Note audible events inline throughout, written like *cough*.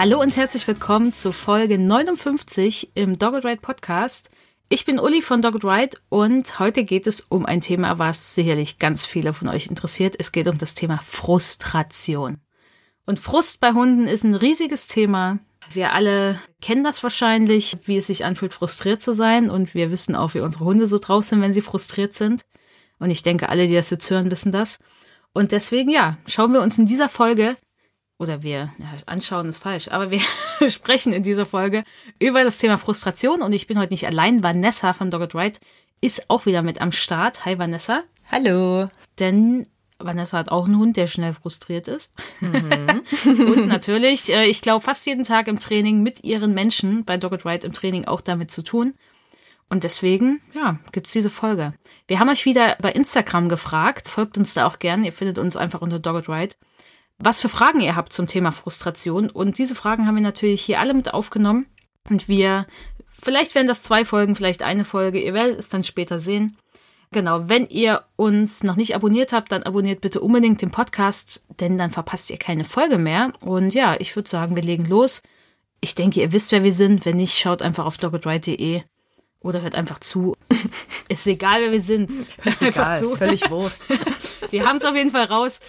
Hallo und herzlich willkommen zu Folge 59 im Dogged Ride Podcast. Ich bin Uli von Dogged Ride und heute geht es um ein Thema, was sicherlich ganz viele von euch interessiert. Es geht um das Thema Frustration. Und Frust bei Hunden ist ein riesiges Thema. Wir alle kennen das wahrscheinlich, wie es sich anfühlt, frustriert zu sein. Und wir wissen auch, wie unsere Hunde so drauf sind, wenn sie frustriert sind. Und ich denke, alle, die das jetzt hören, wissen das. Und deswegen, ja, schauen wir uns in dieser Folge oder wir, ja, anschauen ist falsch, aber wir *laughs* sprechen in dieser Folge über das Thema Frustration und ich bin heute nicht allein. Vanessa von Dogged Right ist auch wieder mit am Start. Hi Vanessa. Hallo. Denn Vanessa hat auch einen Hund, der schnell frustriert ist. Mhm. *laughs* und natürlich, äh, ich glaube, fast jeden Tag im Training mit ihren Menschen bei Dogged Right im Training auch damit zu tun. Und deswegen, ja, gibt's diese Folge. Wir haben euch wieder bei Instagram gefragt. Folgt uns da auch gern. Ihr findet uns einfach unter Dogged Right was für Fragen ihr habt zum Thema Frustration. Und diese Fragen haben wir natürlich hier alle mit aufgenommen. Und wir, vielleicht werden das zwei Folgen, vielleicht eine Folge. Ihr werdet es dann später sehen. Genau, wenn ihr uns noch nicht abonniert habt, dann abonniert bitte unbedingt den Podcast, denn dann verpasst ihr keine Folge mehr. Und ja, ich würde sagen, wir legen los. Ich denke, ihr wisst, wer wir sind. Wenn nicht, schaut einfach auf doggedright.de oder hört einfach zu. *laughs* Ist egal, wer wir sind. Hört Ist einfach egal, zu. Völlig Wurst. *laughs* Wir haben es auf jeden Fall raus.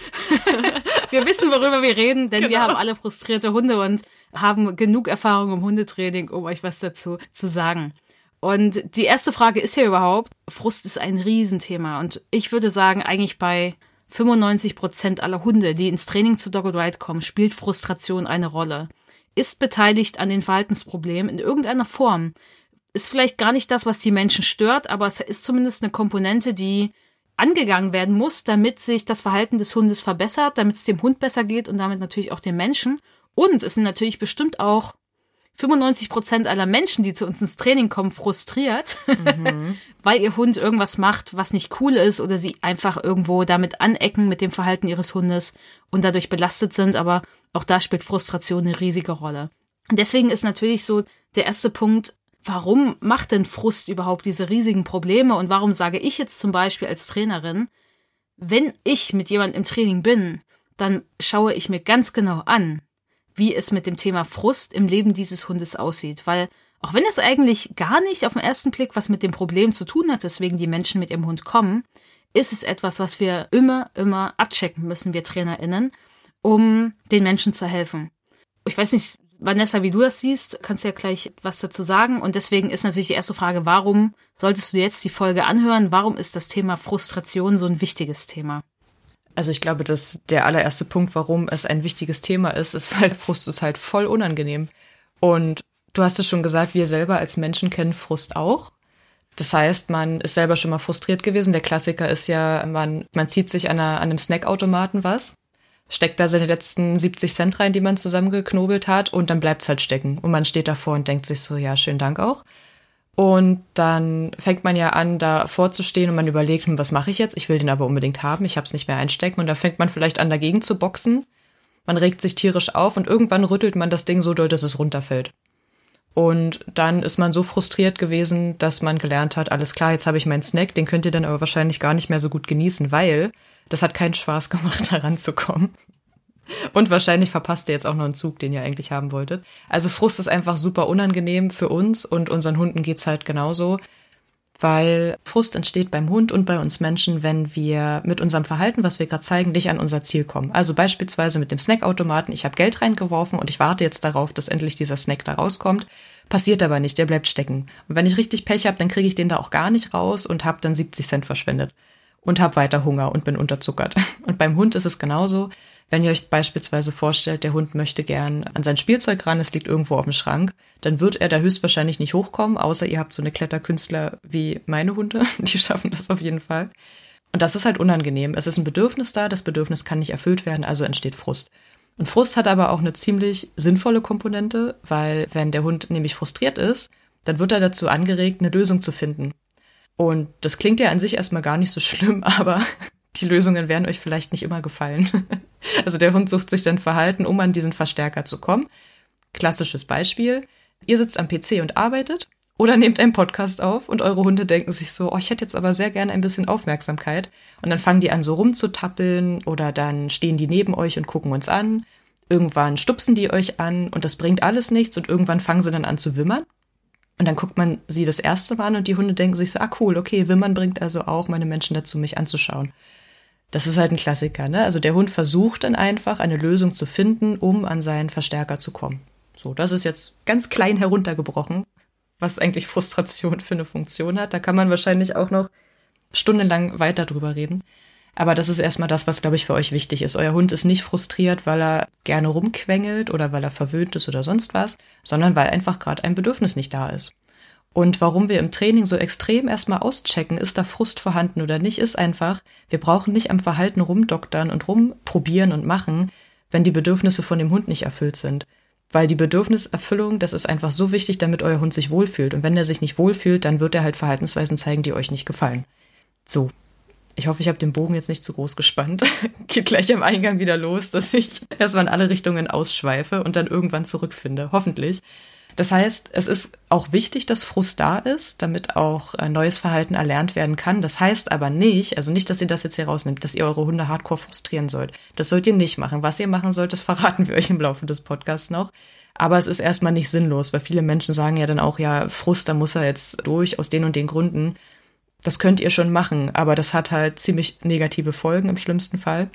*laughs* Wir wissen, worüber wir reden, denn genau. wir haben alle frustrierte Hunde und haben genug Erfahrung im Hundetraining, um euch was dazu zu sagen. Und die erste Frage ist ja überhaupt, Frust ist ein Riesenthema. Und ich würde sagen, eigentlich bei 95 Prozent aller Hunde, die ins Training zu Dog Ride kommen, spielt Frustration eine Rolle. Ist beteiligt an den Verhaltensproblemen in irgendeiner Form ist vielleicht gar nicht das, was die Menschen stört, aber es ist zumindest eine Komponente, die angegangen werden muss, damit sich das Verhalten des Hundes verbessert, damit es dem Hund besser geht und damit natürlich auch dem Menschen. Und es sind natürlich bestimmt auch 95 Prozent aller Menschen, die zu uns ins Training kommen, frustriert, mhm. *laughs* weil ihr Hund irgendwas macht, was nicht cool ist oder sie einfach irgendwo damit anecken mit dem Verhalten ihres Hundes und dadurch belastet sind. Aber auch da spielt Frustration eine riesige Rolle. Und deswegen ist natürlich so der erste Punkt, warum macht denn Frust überhaupt diese riesigen Probleme und warum sage ich jetzt zum Beispiel als Trainerin, wenn ich mit jemandem im Training bin, dann schaue ich mir ganz genau an, wie es mit dem Thema Frust im Leben dieses Hundes aussieht, weil auch wenn es eigentlich gar nicht auf den ersten Blick was mit dem Problem zu tun hat, weswegen die Menschen mit ihrem Hund kommen, ist es etwas, was wir immer, immer abchecken müssen, wir TrainerInnen, um den Menschen zu helfen. Ich weiß nicht, Vanessa, wie du das siehst, kannst du ja gleich was dazu sagen. Und deswegen ist natürlich die erste Frage, warum solltest du jetzt die Folge anhören? Warum ist das Thema Frustration so ein wichtiges Thema? Also ich glaube, dass der allererste Punkt, warum es ein wichtiges Thema ist, ist, weil Frust ist halt voll unangenehm. Und du hast es schon gesagt, wir selber als Menschen kennen Frust auch. Das heißt, man ist selber schon mal frustriert gewesen. Der Klassiker ist ja, man, man zieht sich an, einer, an einem Snackautomaten was steckt da seine letzten 70 Cent rein, die man zusammengeknobelt hat und dann bleibt's halt stecken. Und man steht davor und denkt sich so, ja, schönen Dank auch. Und dann fängt man ja an, da vorzustehen und man überlegt, hm, was mache ich jetzt? Ich will den aber unbedingt haben, ich habe es nicht mehr einstecken. Und da fängt man vielleicht an, dagegen zu boxen. Man regt sich tierisch auf und irgendwann rüttelt man das Ding so doll, dass es runterfällt. Und dann ist man so frustriert gewesen, dass man gelernt hat, alles klar, jetzt habe ich meinen Snack, den könnt ihr dann aber wahrscheinlich gar nicht mehr so gut genießen, weil das hat keinen Spaß gemacht, *laughs* heranzukommen. Und wahrscheinlich verpasst ihr jetzt auch noch einen Zug, den ihr eigentlich haben wolltet. Also Frust ist einfach super unangenehm für uns und unseren Hunden geht's halt genauso, weil Frust entsteht beim Hund und bei uns Menschen, wenn wir mit unserem Verhalten, was wir gerade zeigen, nicht an unser Ziel kommen. Also beispielsweise mit dem Snackautomaten, ich habe Geld reingeworfen und ich warte jetzt darauf, dass endlich dieser Snack da rauskommt. Passiert aber nicht, der bleibt stecken. Und wenn ich richtig Pech habe, dann kriege ich den da auch gar nicht raus und habe dann 70 Cent verschwendet und habe weiter Hunger und bin unterzuckert. *laughs* Und beim Hund ist es genauso. Wenn ihr euch beispielsweise vorstellt, der Hund möchte gern an sein Spielzeug ran, es liegt irgendwo auf dem Schrank, dann wird er da höchstwahrscheinlich nicht hochkommen, außer ihr habt so eine Kletterkünstler wie meine Hunde, *laughs* die schaffen das auf jeden Fall. Und das ist halt unangenehm. Es ist ein Bedürfnis da, das Bedürfnis kann nicht erfüllt werden, also entsteht Frust. Und Frust hat aber auch eine ziemlich sinnvolle Komponente, weil wenn der Hund nämlich frustriert ist, dann wird er dazu angeregt, eine Lösung zu finden. Und das klingt ja an sich erstmal gar nicht so schlimm, *laughs* aber die Lösungen werden euch vielleicht nicht immer gefallen. *laughs* Also der Hund sucht sich dann Verhalten, um an diesen Verstärker zu kommen. Klassisches Beispiel. Ihr sitzt am PC und arbeitet oder nehmt einen Podcast auf und eure Hunde denken sich so, oh, ich hätte jetzt aber sehr gerne ein bisschen Aufmerksamkeit. Und dann fangen die an so rumzutappeln oder dann stehen die neben euch und gucken uns an. Irgendwann stupsen die euch an und das bringt alles nichts und irgendwann fangen sie dann an zu wimmern. Und dann guckt man sie das erste Mal an und die Hunde denken sich so, ah cool, okay, Wimmern bringt also auch meine Menschen dazu, mich anzuschauen. Das ist halt ein Klassiker, ne? Also der Hund versucht dann einfach eine Lösung zu finden, um an seinen Verstärker zu kommen. So, das ist jetzt ganz klein heruntergebrochen, was eigentlich Frustration für eine Funktion hat. Da kann man wahrscheinlich auch noch stundenlang weiter drüber reden. Aber das ist erstmal das, was, glaube ich, für euch wichtig ist. Euer Hund ist nicht frustriert, weil er gerne rumquengelt oder weil er verwöhnt ist oder sonst was, sondern weil einfach gerade ein Bedürfnis nicht da ist. Und warum wir im Training so extrem erstmal auschecken, ist da Frust vorhanden oder nicht, ist einfach, wir brauchen nicht am Verhalten rumdoktern und rumprobieren und machen, wenn die Bedürfnisse von dem Hund nicht erfüllt sind. Weil die Bedürfniserfüllung, das ist einfach so wichtig, damit euer Hund sich wohlfühlt. Und wenn er sich nicht wohlfühlt, dann wird er halt Verhaltensweisen zeigen, die euch nicht gefallen. So. Ich hoffe, ich habe den Bogen jetzt nicht zu groß gespannt. *laughs* Geht gleich am Eingang wieder los, dass ich *laughs* erstmal in alle Richtungen ausschweife und dann irgendwann zurückfinde. Hoffentlich. Das heißt, es ist auch wichtig, dass Frust da ist, damit auch äh, neues Verhalten erlernt werden kann. Das heißt aber nicht, also nicht, dass ihr das jetzt hier rausnimmt, dass ihr eure Hunde hardcore frustrieren sollt. Das sollt ihr nicht machen. Was ihr machen sollt, das *laughs* verraten wir euch im Laufe des Podcasts noch. Aber es ist erstmal nicht sinnlos, weil viele Menschen sagen ja dann auch, ja, Frust, da muss er jetzt durch aus den und den Gründen. Das könnt ihr schon machen, aber das hat halt ziemlich negative Folgen im schlimmsten Fall.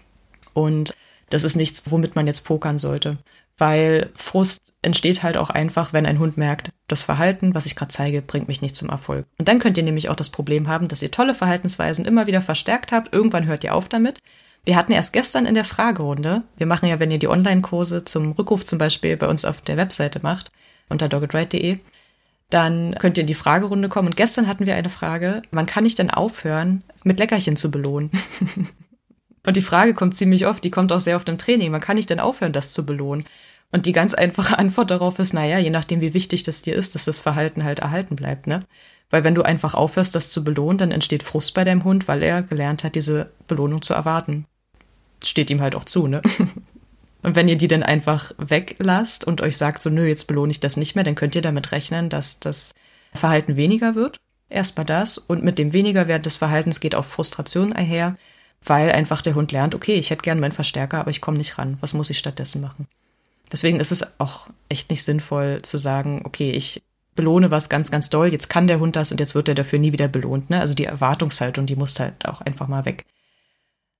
Und das ist nichts, womit man jetzt pokern sollte weil Frust entsteht halt auch einfach, wenn ein Hund merkt, das Verhalten, was ich gerade zeige, bringt mich nicht zum Erfolg. Und dann könnt ihr nämlich auch das Problem haben, dass ihr tolle Verhaltensweisen immer wieder verstärkt habt. Irgendwann hört ihr auf damit. Wir hatten erst gestern in der Fragerunde, wir machen ja, wenn ihr die Online-Kurse zum Rückruf zum Beispiel bei uns auf der Webseite macht, unter doggetride.de, dann könnt ihr in die Fragerunde kommen. Und gestern hatten wir eine Frage, wann kann ich denn aufhören, mit Leckerchen zu belohnen? *laughs* Und die Frage kommt ziemlich oft, die kommt auch sehr oft im Training. Man kann nicht denn aufhören, das zu belohnen? Und die ganz einfache *laughs* Antwort darauf ist, naja, je nachdem, wie wichtig das dir ist, dass das Verhalten halt erhalten bleibt, ne? Weil wenn du einfach aufhörst, das zu belohnen, dann entsteht Frust bei deinem Hund, weil er gelernt hat, diese Belohnung zu erwarten. Steht ihm halt auch zu, ne? *laughs* Und wenn ihr die dann einfach weglasst und euch sagt, so, nö, jetzt belohne ich das nicht mehr, dann könnt ihr damit rechnen, dass das Verhalten weniger wird. Erstmal das. Und mit dem weniger Wert des Verhaltens geht auch Frustration einher weil einfach der Hund lernt, okay, ich hätte gern meinen Verstärker, aber ich komme nicht ran. Was muss ich stattdessen machen? Deswegen ist es auch echt nicht sinnvoll zu sagen, okay, ich belohne was ganz, ganz doll, jetzt kann der Hund das und jetzt wird er dafür nie wieder belohnt. Ne? Also die Erwartungshaltung, die muss halt auch einfach mal weg.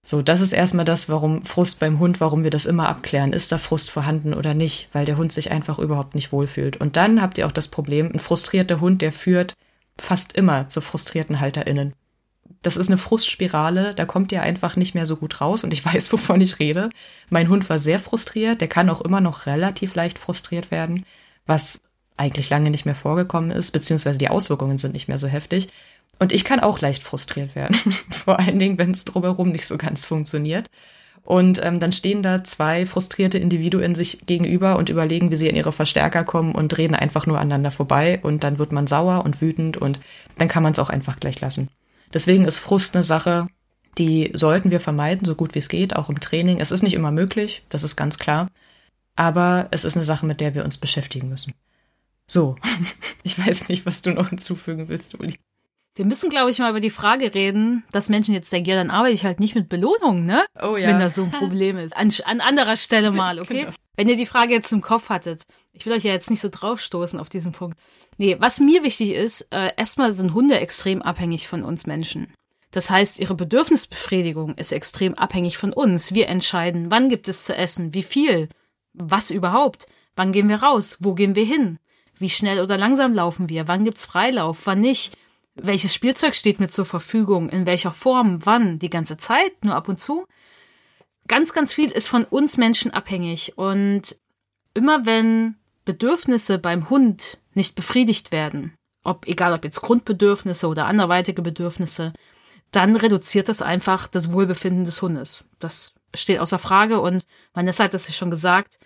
So, das ist erstmal das, warum Frust beim Hund, warum wir das immer abklären. Ist da Frust vorhanden oder nicht? Weil der Hund sich einfach überhaupt nicht wohlfühlt. Und dann habt ihr auch das Problem, ein frustrierter Hund, der führt fast immer zu frustrierten HalterInnen das ist eine Frustspirale, da kommt ihr einfach nicht mehr so gut raus und ich *laughs* weiß, wovon ich rede. Mein Hund war sehr frustriert, der kann auch immer noch relativ leicht frustriert werden, was eigentlich lange nicht mehr vorgekommen ist, beziehungsweise die Auswirkungen sind nicht mehr so heftig. Und ich kann auch leicht frustriert werden, *laughs* vor allen Dingen, wenn es drumherum nicht so ganz funktioniert. Und ähm, dann stehen da zwei frustrierte Individuen sich gegenüber und überlegen, wie sie in ihre Verstärker kommen und reden einfach nur aneinander vorbei. Und dann wird man sauer und wütend und dann kann man es auch einfach gleich lassen. Deswegen ist Frust eine Sache, die sollten wir vermeiden, so gut wie es geht, auch im Training. Es ist nicht immer möglich, das ist ganz klar. Aber es ist eine Sache, mit der wir uns beschäftigen müssen. So, *laughs* ich weiß nicht, was du noch hinzufügen willst, Uli. Wir müssen, glaube ich, mal über die Frage reden, dass Menschen jetzt denken, ja, dann arbeite ich halt nicht mit Belohnung, ne? Oh ja. Wenn das so ein Problem ist. An, an anderer Stelle *laughs* mal, okay? Genau. Wenn ihr die Frage jetzt im Kopf hattet. Ich will euch ja jetzt nicht so draufstoßen auf diesen Punkt. Nee, was mir wichtig ist, äh, erstmal sind Hunde extrem abhängig von uns Menschen. Das heißt, ihre Bedürfnisbefriedigung ist extrem abhängig von uns. Wir entscheiden, wann gibt es zu essen, wie viel, was überhaupt, wann gehen wir raus, wo gehen wir hin, wie schnell oder langsam laufen wir, wann gibt's Freilauf, wann nicht welches Spielzeug steht mir zur Verfügung, in welcher Form, wann, die ganze Zeit, nur ab und zu. Ganz, ganz viel ist von uns Menschen abhängig und immer wenn Bedürfnisse beim Hund nicht befriedigt werden, ob egal ob jetzt Grundbedürfnisse oder anderweitige Bedürfnisse, dann reduziert das einfach das Wohlbefinden des Hundes. Das steht außer Frage und Vanessa hat das ja schon gesagt,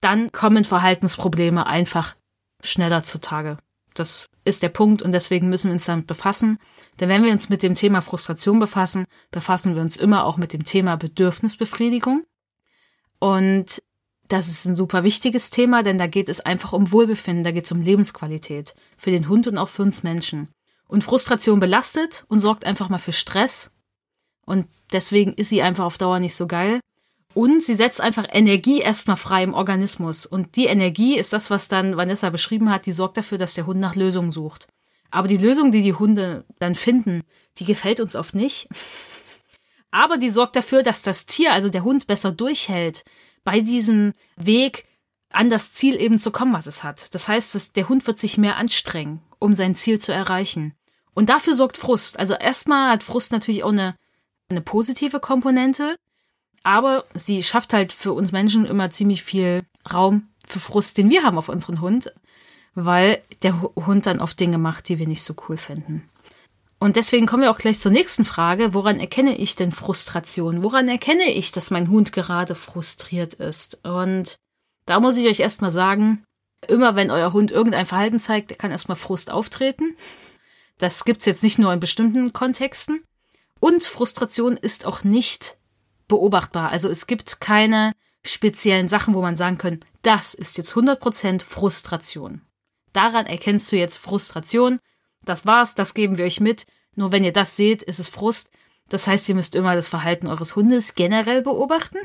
dann kommen Verhaltensprobleme einfach schneller zutage. Das ist der Punkt und deswegen müssen wir uns damit befassen. Denn wenn wir uns mit dem Thema Frustration befassen, befassen wir uns immer auch mit dem Thema Bedürfnisbefriedigung. Und das ist ein super wichtiges Thema, denn da geht es einfach um Wohlbefinden, da geht es um Lebensqualität für den Hund und auch für uns Menschen. Und Frustration belastet und sorgt einfach mal für Stress. Und deswegen ist sie einfach auf Dauer nicht so geil. Und sie setzt einfach Energie erstmal frei im Organismus. Und die Energie ist das, was dann Vanessa beschrieben hat, die sorgt dafür, dass der Hund nach Lösungen sucht. Aber die Lösung, die die Hunde dann finden, die gefällt uns oft nicht. *laughs* Aber die sorgt dafür, dass das Tier, also der Hund, besser durchhält bei diesem Weg an das Ziel eben zu kommen, was es hat. Das heißt, dass der Hund wird sich mehr anstrengen, um sein Ziel zu erreichen. Und dafür sorgt Frust. Also erstmal hat Frust natürlich auch eine, eine positive Komponente, aber sie schafft halt für uns Menschen immer ziemlich viel Raum für Frust, den wir haben auf unseren Hund, weil der Hund dann oft Dinge macht, die wir nicht so cool finden. Und deswegen kommen wir auch gleich zur nächsten Frage. Woran erkenne ich denn Frustration? Woran erkenne ich, dass mein Hund gerade frustriert ist? Und da muss ich euch erstmal sagen, immer wenn euer Hund irgendein Verhalten zeigt, kann erstmal Frust auftreten. Das gibt's jetzt nicht nur in bestimmten Kontexten. Und Frustration ist auch nicht beobachtbar. Also es gibt keine speziellen Sachen, wo man sagen kann, das ist jetzt 100% Frustration. Daran erkennst du jetzt Frustration. Das war's, das geben wir euch mit. Nur wenn ihr das seht, ist es Frust. Das heißt, ihr müsst immer das Verhalten eures Hundes generell beobachten.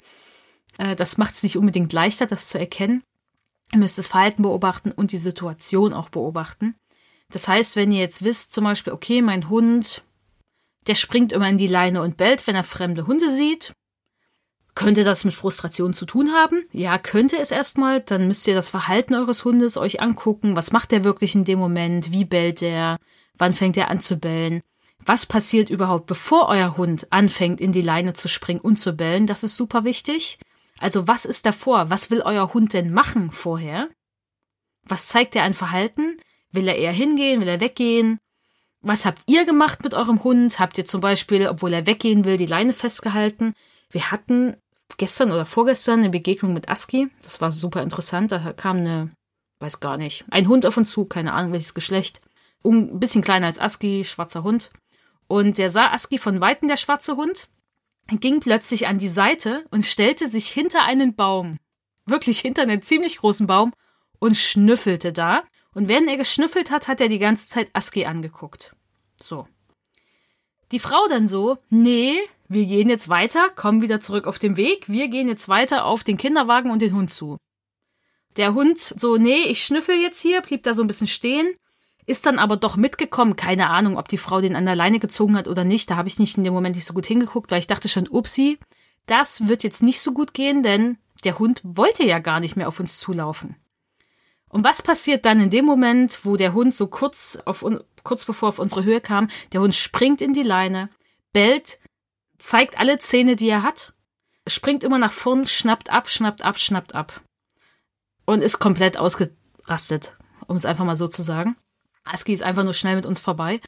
Äh, das macht es nicht unbedingt leichter, das zu erkennen. Ihr müsst das Verhalten beobachten und die Situation auch beobachten. Das heißt, wenn ihr jetzt wisst, zum Beispiel, okay, mein Hund, der springt immer in die Leine und bellt, wenn er fremde Hunde sieht, könnte das mit Frustration zu tun haben? Ja, könnte es erstmal. Dann müsst ihr das Verhalten eures Hundes euch angucken. Was macht er wirklich in dem Moment? Wie bellt er? Wann fängt er an zu bellen? Was passiert überhaupt, bevor euer Hund anfängt, in die Leine zu springen und zu bellen? Das ist super wichtig. Also was ist davor? Was will euer Hund denn machen vorher? Was zeigt er an Verhalten? Will er eher hingehen? Will er weggehen? Was habt ihr gemacht mit eurem Hund? Habt ihr zum Beispiel, obwohl er weggehen will, die Leine festgehalten? Wir hatten gestern oder vorgestern eine Begegnung mit Aski. Das war super interessant. Da kam eine, weiß gar nicht, ein Hund auf uns zu, keine Ahnung welches Geschlecht. Um, ein bisschen kleiner als Aski, schwarzer Hund. Und der sah Aski von Weitem, der schwarze Hund, ging plötzlich an die Seite und stellte sich hinter einen Baum. Wirklich hinter einen ziemlich großen Baum und schnüffelte da. Und während er geschnüffelt hat, hat er die ganze Zeit Aski angeguckt. So. Die Frau dann so, nee, wir gehen jetzt weiter, kommen wieder zurück auf den Weg, wir gehen jetzt weiter auf den Kinderwagen und den Hund zu. Der Hund so, nee, ich schnüffel jetzt hier, blieb da so ein bisschen stehen, ist dann aber doch mitgekommen. Keine Ahnung, ob die Frau den an der Leine gezogen hat oder nicht. Da habe ich nicht in dem Moment nicht so gut hingeguckt, weil ich dachte schon, upsi, das wird jetzt nicht so gut gehen, denn der Hund wollte ja gar nicht mehr auf uns zulaufen. Und was passiert dann in dem Moment, wo der Hund so kurz auf kurz bevor auf unsere Höhe kam, der Hund springt in die Leine, bellt zeigt alle Zähne, die er hat, springt immer nach vorn, schnappt ab, schnappt ab, schnappt ab. Und ist komplett ausgerastet, um es einfach mal so zu sagen. Aski ist einfach nur schnell mit uns vorbei.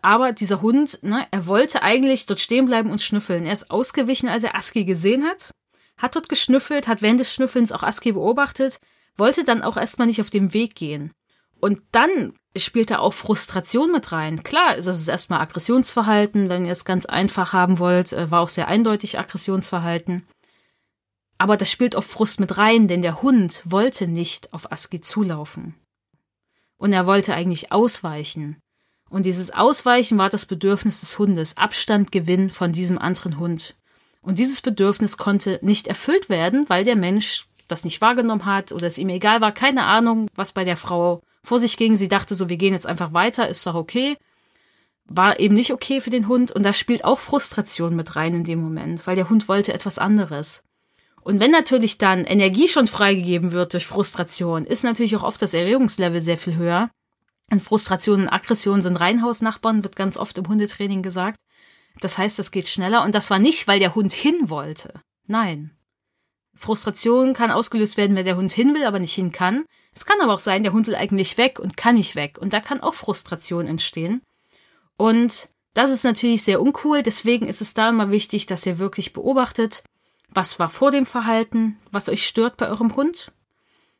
Aber dieser Hund, ne, er wollte eigentlich dort stehen bleiben und schnüffeln. Er ist ausgewichen, als er Aski gesehen hat, hat dort geschnüffelt, hat während des Schnüffelns auch Aski beobachtet, wollte dann auch erstmal nicht auf dem Weg gehen. Und dann spielt da auch Frustration mit rein. Klar, das ist erstmal Aggressionsverhalten, wenn ihr es ganz einfach haben wollt, äh, war auch sehr eindeutig Aggressionsverhalten. Aber das spielt auch Frust mit rein, denn der Hund wollte nicht auf Aski zulaufen. Und er wollte eigentlich ausweichen. Und dieses Ausweichen war das Bedürfnis des Hundes, Abstand gewinnen von diesem anderen Hund. Und dieses Bedürfnis konnte nicht erfüllt werden, weil der Mensch das nicht wahrgenommen hat oder es ihm egal war, keine Ahnung, was bei der Frau vor sich ging. Sie dachte so, wir gehen jetzt einfach weiter, ist doch okay. War eben nicht okay für den Hund und da spielt auch Frustration mit rein in dem Moment, weil der Hund wollte etwas anderes. Und wenn natürlich dann Energie schon freigegeben wird durch Frustration, ist natürlich auch oft das Erregungslevel sehr viel höher. Und Frustration und Aggression sind Reihenhausnachbarn, wird ganz oft im Hundetraining gesagt. Das heißt, das geht schneller und das war nicht, weil der Hund hin wollte. Nein. Frustration kann ausgelöst werden, wenn der Hund hin will, aber nicht hin kann. Es kann aber auch sein, der Hund will eigentlich weg und kann nicht weg. Und da kann auch Frustration entstehen. Und Das ist natürlich sehr uncool, deswegen ist es da immer wichtig, dass ihr wirklich beobachtet, was war vor dem Verhalten, was euch stört bei eurem Hund,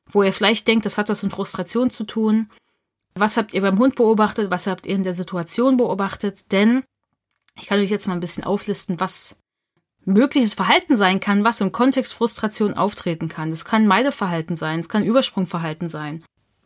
wo ihr vielleicht denkt, das hat was mit Frustration zu tun. Was habt ihr beim Hund beobachtet? Was habt ihr in der Situation beobachtet? Denn ich kann euch jetzt mal ein bisschen auflisten, was mögliches Verhalten sein kann, was im Kontext Frustration auftreten kann. Das kann Meideverhalten sein, es kann Übersprungverhalten sein.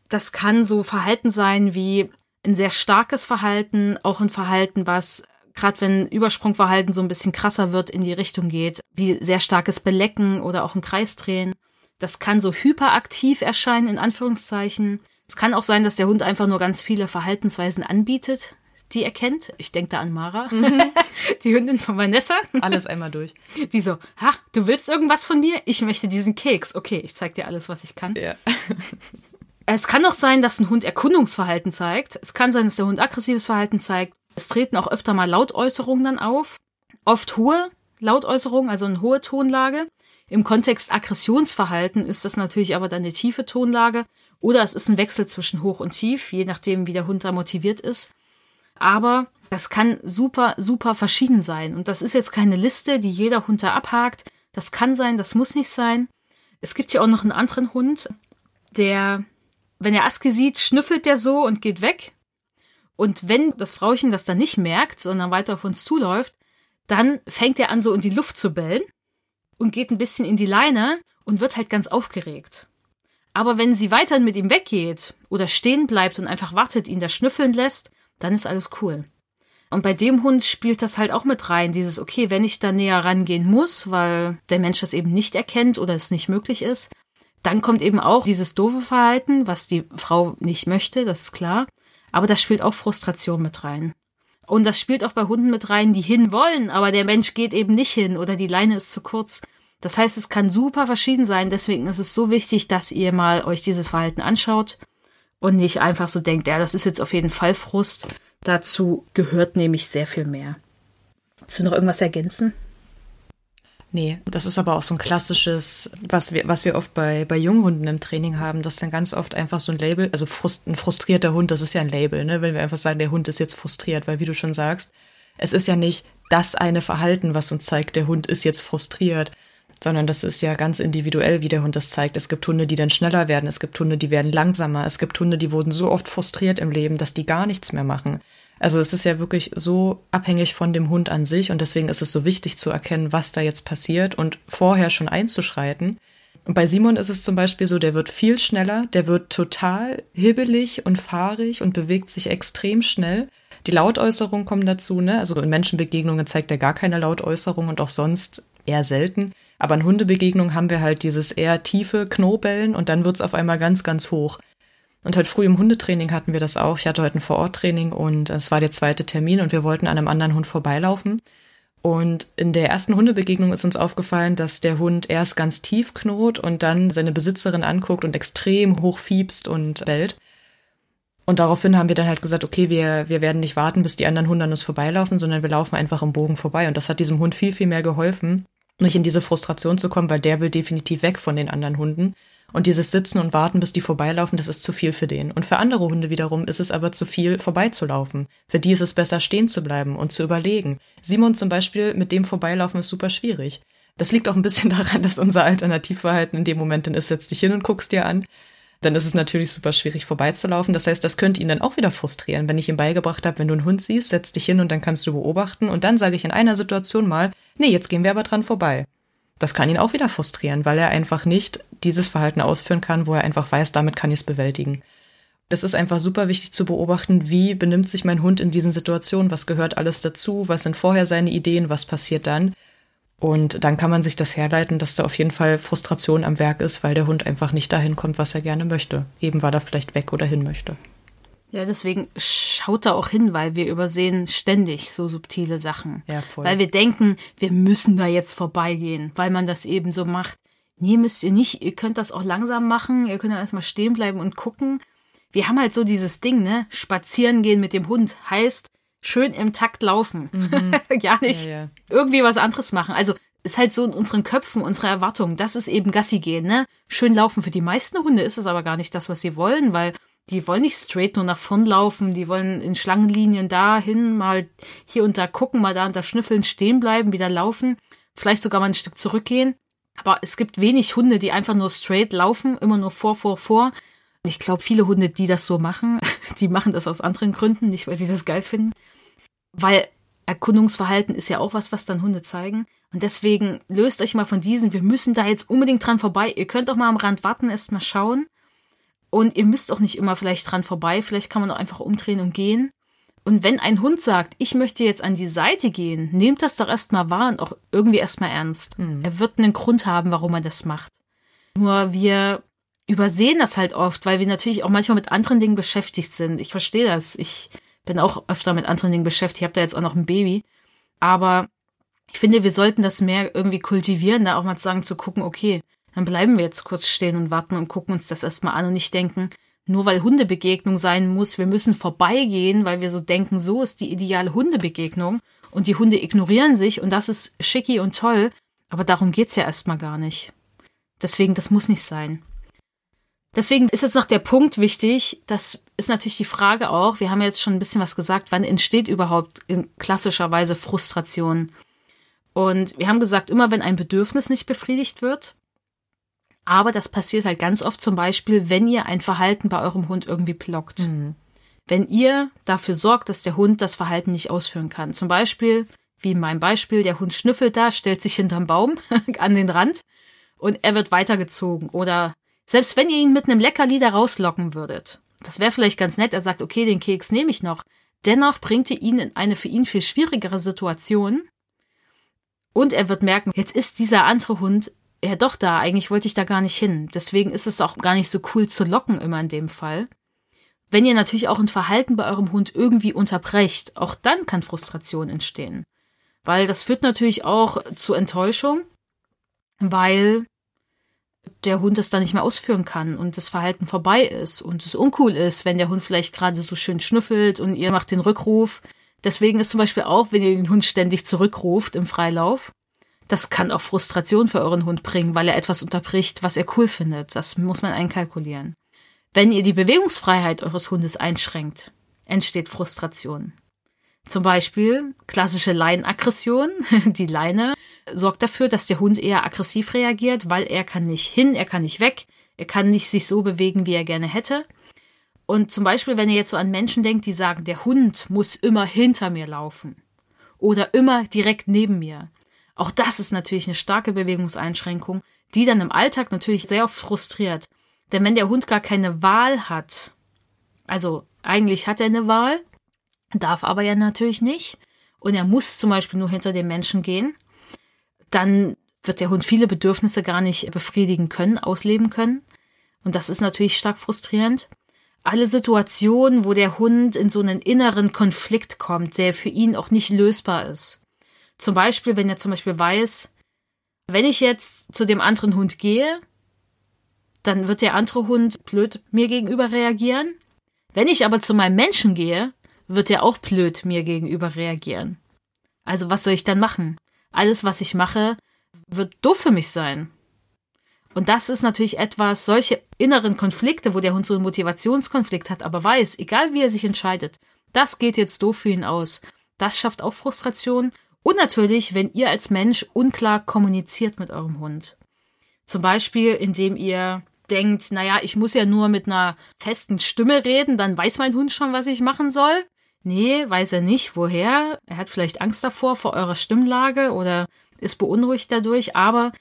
Das kann so Verhalten sein wie ein sehr starkes Verhalten, auch ein Verhalten, was gerade wenn Übersprungverhalten so ein bisschen krasser wird, in die Richtung geht, wie sehr starkes Belecken oder auch ein Kreisdrehen. Das kann so hyperaktiv erscheinen, in Anführungszeichen. Es kann auch sein, dass der Hund einfach nur ganz viele Verhaltensweisen anbietet, die er kennt. Ich denke da an Mara, mhm. *laughs* die Hündin von Vanessa. Alles einmal durch. Die so, ha, du willst irgendwas von mir? Ich möchte diesen Keks. Okay, ich zeig dir alles, was ich kann. Ja. *laughs* Es kann auch sein, dass ein Hund Erkundungsverhalten zeigt. Es kann sein, dass der Hund aggressives Verhalten zeigt. Es treten auch öfter mal Lautäußerungen dann auf. Oft hohe Lautäußerungen, also eine hohe Tonlage. Im Kontext Aggressionsverhalten ist das natürlich aber dann eine tiefe Tonlage. Oder es ist ein Wechsel zwischen hoch und tief, je nachdem, wie der Hund da motiviert ist. Aber das kann super, super verschieden sein. Und das ist jetzt keine Liste, die jeder Hund da abhakt. Das kann sein, das muss nicht sein. Es gibt ja auch noch einen anderen Hund, der, wenn er Aske sieht, schnüffelt der so und geht weg. Und wenn das Frauchen das dann nicht merkt, sondern weiter auf uns zuläuft, dann fängt er an, so in die Luft zu bellen und geht ein bisschen in die Leine und wird halt ganz aufgeregt. Aber wenn sie weiter mit ihm weggeht oder stehen bleibt und einfach wartet, ihn da schnüffeln lässt, dann ist alles cool. Und bei dem Hund spielt das halt auch mit rein, dieses, okay, wenn ich da näher rangehen muss, weil der Mensch das eben nicht erkennt oder es nicht möglich ist, dann kommt eben auch dieses doofe Verhalten, was die Frau nicht möchte, das ist klar. Aber da spielt auch Frustration mit rein. Und das spielt auch bei Hunden mit rein, die hinwollen, aber der Mensch geht eben nicht hin oder die Leine ist zu kurz. Das heißt, es kann super verschieden sein. Deswegen ist es so wichtig, dass ihr mal euch dieses Verhalten anschaut und nicht einfach so denkt, ja, das ist jetzt auf jeden Fall Frust. Dazu gehört nämlich sehr viel mehr. Willst du noch irgendwas ergänzen? Nee, das ist aber auch so ein klassisches, was wir, was wir oft bei, bei Junghunden im Training haben, dass dann ganz oft einfach so ein Label, also frust, ein frustrierter Hund, das ist ja ein Label, ne, wenn wir einfach sagen, der Hund ist jetzt frustriert, weil wie du schon sagst, es ist ja nicht das eine Verhalten, was uns zeigt, der Hund ist jetzt frustriert, sondern das ist ja ganz individuell, wie der Hund das zeigt. Es gibt Hunde, die dann schneller werden, es gibt Hunde, die werden langsamer, es gibt Hunde, die wurden so oft frustriert im Leben, dass die gar nichts mehr machen. Also es ist ja wirklich so abhängig von dem Hund an sich und deswegen ist es so wichtig zu erkennen, was da jetzt passiert und vorher schon einzuschreiten. Und bei Simon ist es zum Beispiel so, der wird viel schneller, der wird total hibbelig und fahrig und bewegt sich extrem schnell. Die Lautäußerungen kommen dazu, ne? Also in Menschenbegegnungen zeigt er gar keine Lautäußerung und auch sonst eher selten. Aber in Hundebegegnungen haben wir halt dieses eher tiefe Knobeln und dann wird's auf einmal ganz, ganz hoch. Und heute früh im Hundetraining hatten wir das auch. Ich hatte heute ein Vororttraining und es war der zweite Termin und wir wollten an einem anderen Hund vorbeilaufen. Und in der ersten Hundebegegnung ist uns aufgefallen, dass der Hund erst ganz tief knurrt und dann seine Besitzerin anguckt und extrem hoch fiebst und bellt. Und daraufhin haben wir dann halt gesagt, okay, wir, wir werden nicht warten, bis die anderen Hunde an uns vorbeilaufen, sondern wir laufen einfach im Bogen vorbei. Und das hat diesem Hund viel, viel mehr geholfen, nicht in diese Frustration zu kommen, weil der will definitiv weg von den anderen Hunden. Und dieses Sitzen und Warten, bis die vorbeilaufen, das ist zu viel für den. Und für andere Hunde wiederum ist es aber zu viel, vorbeizulaufen. Für die ist es besser, stehen zu bleiben und zu überlegen. Simon zum Beispiel, mit dem Vorbeilaufen ist super schwierig. Das liegt auch ein bisschen *laughs* daran, dass unser Alternativverhalten in dem Moment dann ist, setz dich hin und guckst dir an. Dann ist es natürlich super schwierig vorbeizulaufen. Das heißt, das könnte ihn dann auch wieder frustrieren, wenn ich ihm beigebracht habe, wenn du einen Hund siehst, setz dich hin und dann kannst du beobachten. Und dann sage ich in einer Situation mal, nee, jetzt gehen wir aber dran vorbei. Das kann ihn auch wieder frustrieren, weil er einfach nicht dieses Verhalten ausführen kann, wo er einfach weiß, damit kann ich es bewältigen. Das ist einfach super wichtig zu beobachten, wie benimmt sich mein Hund in diesen Situationen, was gehört alles dazu, was sind vorher seine Ideen, was passiert dann. Und dann kann man sich das herleiten, dass da auf jeden Fall Frustration am Werk ist, weil der Hund einfach nicht dahin kommt, was er gerne möchte. Eben weil er vielleicht weg oder hin möchte. Ja, deswegen schaut da auch hin, weil wir übersehen ständig so subtile Sachen. Ja, voll. Weil wir denken, wir müssen da jetzt vorbeigehen, weil man das eben so macht. Nee, müsst ihr nicht. Ihr könnt das auch langsam machen. Ihr könnt ja erstmal stehen bleiben und gucken. Wir haben halt so dieses Ding, ne? Spazieren gehen mit dem Hund heißt schön im Takt laufen. Mhm. *laughs* ja, nicht ja, ja. irgendwie was anderes machen. Also ist halt so in unseren Köpfen, unsere Erwartung. Das ist eben Gassi gehen, ne? Schön laufen. Für die meisten Hunde ist es aber gar nicht das, was sie wollen, weil Die wollen nicht straight nur nach vorn laufen, die wollen in Schlangenlinien dahin, mal hier und da gucken, mal da und da schnüffeln, stehen bleiben, wieder laufen, vielleicht sogar mal ein Stück zurückgehen. Aber es gibt wenig Hunde, die einfach nur straight laufen, immer nur vor, vor, vor. Ich glaube, viele Hunde, die das so machen, *laughs* die machen das aus anderen Gründen, nicht weil sie das geil finden. Weil Erkundungsverhalten ist ja auch was, was dann Hunde zeigen. Und deswegen löst euch mal von diesen, wir müssen da jetzt unbedingt dran vorbei. Ihr könnt auch mal am Rand warten, erst mal schauen. Und ihr müsst auch nicht immer vielleicht dran vorbei. Vielleicht kann man auch einfach umdrehen und gehen. Und wenn ein Hund sagt, ich möchte jetzt an die Seite gehen, nehmt das doch erstmal wahr und auch irgendwie erstmal ernst. Mhm. Er wird einen Grund haben, warum er das macht. Nur wir übersehen das halt oft, weil wir natürlich auch manchmal mit anderen Dingen beschäftigt sind. Ich verstehe das. Ich bin auch öfter mit anderen Dingen beschäftigt. Ich habe da jetzt auch noch ein Baby. Aber ich finde, wir sollten das mehr irgendwie kultivieren, da auch mal zu sagen, zu gucken, okay, dann bleiben wir jetzt kurz stehen und warten und gucken uns das erstmal an und nicht denken, nur weil Hundebegegnung sein muss, wir müssen vorbeigehen, weil wir so denken, so ist die ideale Hundebegegnung und die Hunde ignorieren sich und das ist schicki und toll, aber darum geht's ja erstmal gar nicht. Deswegen, das muss nicht sein. Deswegen ist jetzt noch der Punkt wichtig, das ist natürlich die Frage auch, wir haben jetzt schon ein bisschen was gesagt, wann entsteht überhaupt in klassischer Weise Frustration? Und wir haben gesagt, immer wenn ein Bedürfnis nicht befriedigt wird, aber das passiert halt ganz oft zum Beispiel, wenn ihr ein Verhalten bei eurem Hund irgendwie blockt. Mhm. Wenn ihr dafür sorgt, dass der Hund das Verhalten nicht ausführen kann. Zum Beispiel, wie in meinem Beispiel, der Hund schnüffelt da, stellt sich hinterm Baum *laughs* an den Rand und er wird weitergezogen. Oder selbst wenn ihr ihn mit einem Leckerli da rauslocken würdet, das wäre vielleicht ganz nett, er sagt, okay, den Keks nehme ich noch. Dennoch bringt ihr ihn in eine für ihn viel schwierigere Situation. Und er wird merken, jetzt ist dieser andere Hund ja doch da, eigentlich wollte ich da gar nicht hin. Deswegen ist es auch gar nicht so cool zu locken immer in dem Fall. Wenn ihr natürlich auch ein Verhalten bei eurem Hund irgendwie unterbrecht, auch dann kann Frustration entstehen. Weil das führt natürlich auch zu Enttäuschung, weil der Hund das dann nicht mehr ausführen kann und das Verhalten vorbei ist und es uncool ist, wenn der Hund vielleicht gerade so schön schnüffelt und ihr macht den Rückruf. Deswegen ist zum Beispiel auch, wenn ihr den Hund ständig zurückruft im Freilauf, das kann auch Frustration für euren Hund bringen, weil er etwas unterbricht, was er cool findet. Das muss man einkalkulieren. Wenn ihr die Bewegungsfreiheit eures Hundes einschränkt, entsteht Frustration. Zum Beispiel klassische Leinenaggression. *laughs* Die Leine sorgt dafür, dass der Hund eher aggressiv reagiert, weil er kann nicht hin, er kann nicht weg, er kann nicht sich so bewegen, wie er gerne hätte. Und zum Beispiel, wenn ihr jetzt so an Menschen denkt, die sagen, der Hund muss immer hinter mir laufen oder immer direkt neben mir, auch das ist natürlich eine starke Bewegungseinschränkung, die dann im Alltag natürlich sehr oft frustriert. Denn wenn der Hund gar keine Wahl hat, also eigentlich hat er eine Wahl, darf aber ja natürlich nicht, und er muss zum Beispiel nur hinter den Menschen gehen, dann wird der Hund viele Bedürfnisse gar nicht befriedigen können, ausleben können. Und das ist natürlich stark frustrierend. Alle Situationen, wo der Hund in so einen inneren Konflikt kommt, der für ihn auch nicht lösbar ist. Zum Beispiel, wenn er zum Beispiel weiß, wenn ich jetzt zu dem anderen Hund gehe, dann wird der andere Hund blöd mir gegenüber reagieren. Wenn ich aber zu meinem Menschen gehe, wird er auch blöd mir gegenüber reagieren. Also was soll ich dann machen? Alles, was ich mache, wird doof für mich sein. Und das ist natürlich etwas, solche inneren Konflikte, wo der Hund so einen Motivationskonflikt hat, aber weiß, egal wie er sich entscheidet, das geht jetzt doof für ihn aus. Das schafft auch Frustration und natürlich, wenn ihr als Mensch unklar kommuniziert mit eurem Hund. Zum Beispiel, indem ihr denkt, naja, ich muss ja nur mit einer festen Stimme reden, dann weiß mein Hund schon, was ich machen soll. Nee, weiß er nicht. Woher? Er hat vielleicht Angst davor, vor eurer Stimmlage oder ist beunruhigt dadurch. Aber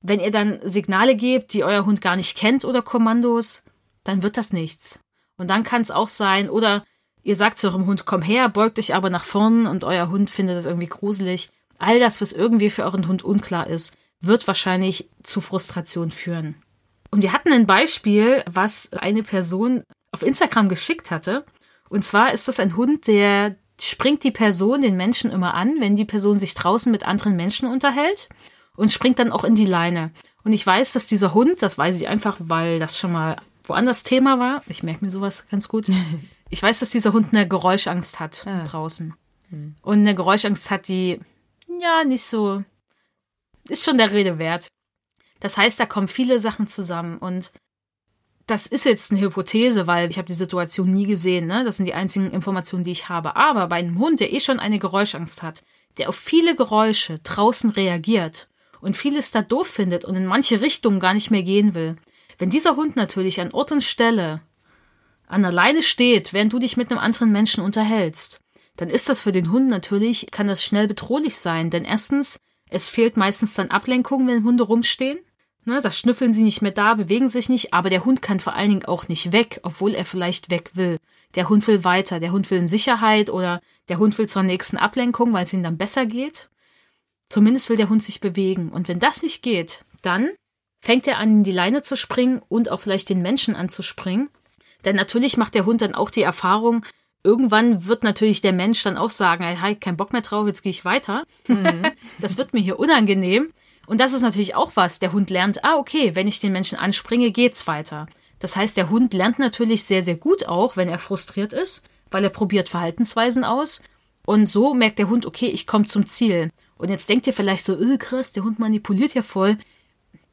wenn ihr dann Signale gebt, die euer Hund gar nicht kennt oder Kommandos, dann wird das nichts. Und dann kann es auch sein, oder Ihr sagt zu eurem Hund, komm her, beugt euch aber nach vorn und euer Hund findet das irgendwie gruselig. All das, was irgendwie für euren Hund unklar ist, wird wahrscheinlich zu Frustration führen. Und wir hatten ein Beispiel, was eine Person auf Instagram geschickt hatte. Und zwar ist das ein Hund, der springt die Person, den Menschen immer an, wenn die Person sich draußen mit anderen Menschen unterhält und springt dann auch in die Leine. Und ich weiß, dass dieser Hund, das weiß ich einfach, weil das schon mal woanders Thema war. Ich merke mir sowas ganz gut. *laughs* Ich weiß, dass dieser Hund eine Geräuschangst hat ah. draußen. Hm. Und eine Geräuschangst hat, die, ja, nicht so, ist schon der Rede wert. Das heißt, da kommen viele Sachen zusammen und das ist jetzt eine Hypothese, weil ich habe die Situation nie gesehen. Ne? Das sind die einzigen Informationen, die ich habe. Aber bei einem Hund, der eh schon eine Geräuschangst hat, der auf viele Geräusche draußen reagiert und vieles da doof findet und in manche Richtungen gar nicht mehr gehen will, wenn dieser Hund natürlich an Ort und Stelle an der Leine steht, während du dich mit einem anderen Menschen unterhältst, dann ist das für den Hund natürlich, kann das schnell bedrohlich sein. Denn erstens, es fehlt meistens dann Ablenkung, wenn Hunde rumstehen. Ne, da schnüffeln sie nicht mehr da, bewegen sich nicht, aber der Hund kann vor allen Dingen auch nicht weg, obwohl er vielleicht weg will. Der Hund will weiter, der Hund will in Sicherheit oder der Hund will zur nächsten Ablenkung, weil es ihm dann besser geht. Zumindest will der Hund sich bewegen. Und wenn das nicht geht, dann fängt er an, in die Leine zu springen und auch vielleicht den Menschen anzuspringen. Denn natürlich macht der Hund dann auch die Erfahrung, irgendwann wird natürlich der Mensch dann auch sagen, hey, kein Bock mehr drauf, jetzt gehe ich weiter. Mhm. *laughs* Das wird mir hier unangenehm. Und das ist natürlich auch was. Der Hund lernt, ah, okay, wenn ich den Menschen anspringe, geht's weiter. Das heißt, der Hund lernt natürlich sehr, sehr gut auch, wenn er frustriert ist, weil er probiert Verhaltensweisen aus. Und so merkt der Hund, okay, ich komme zum Ziel. Und jetzt denkt ihr vielleicht so, äh, krass, der Hund manipuliert ja voll.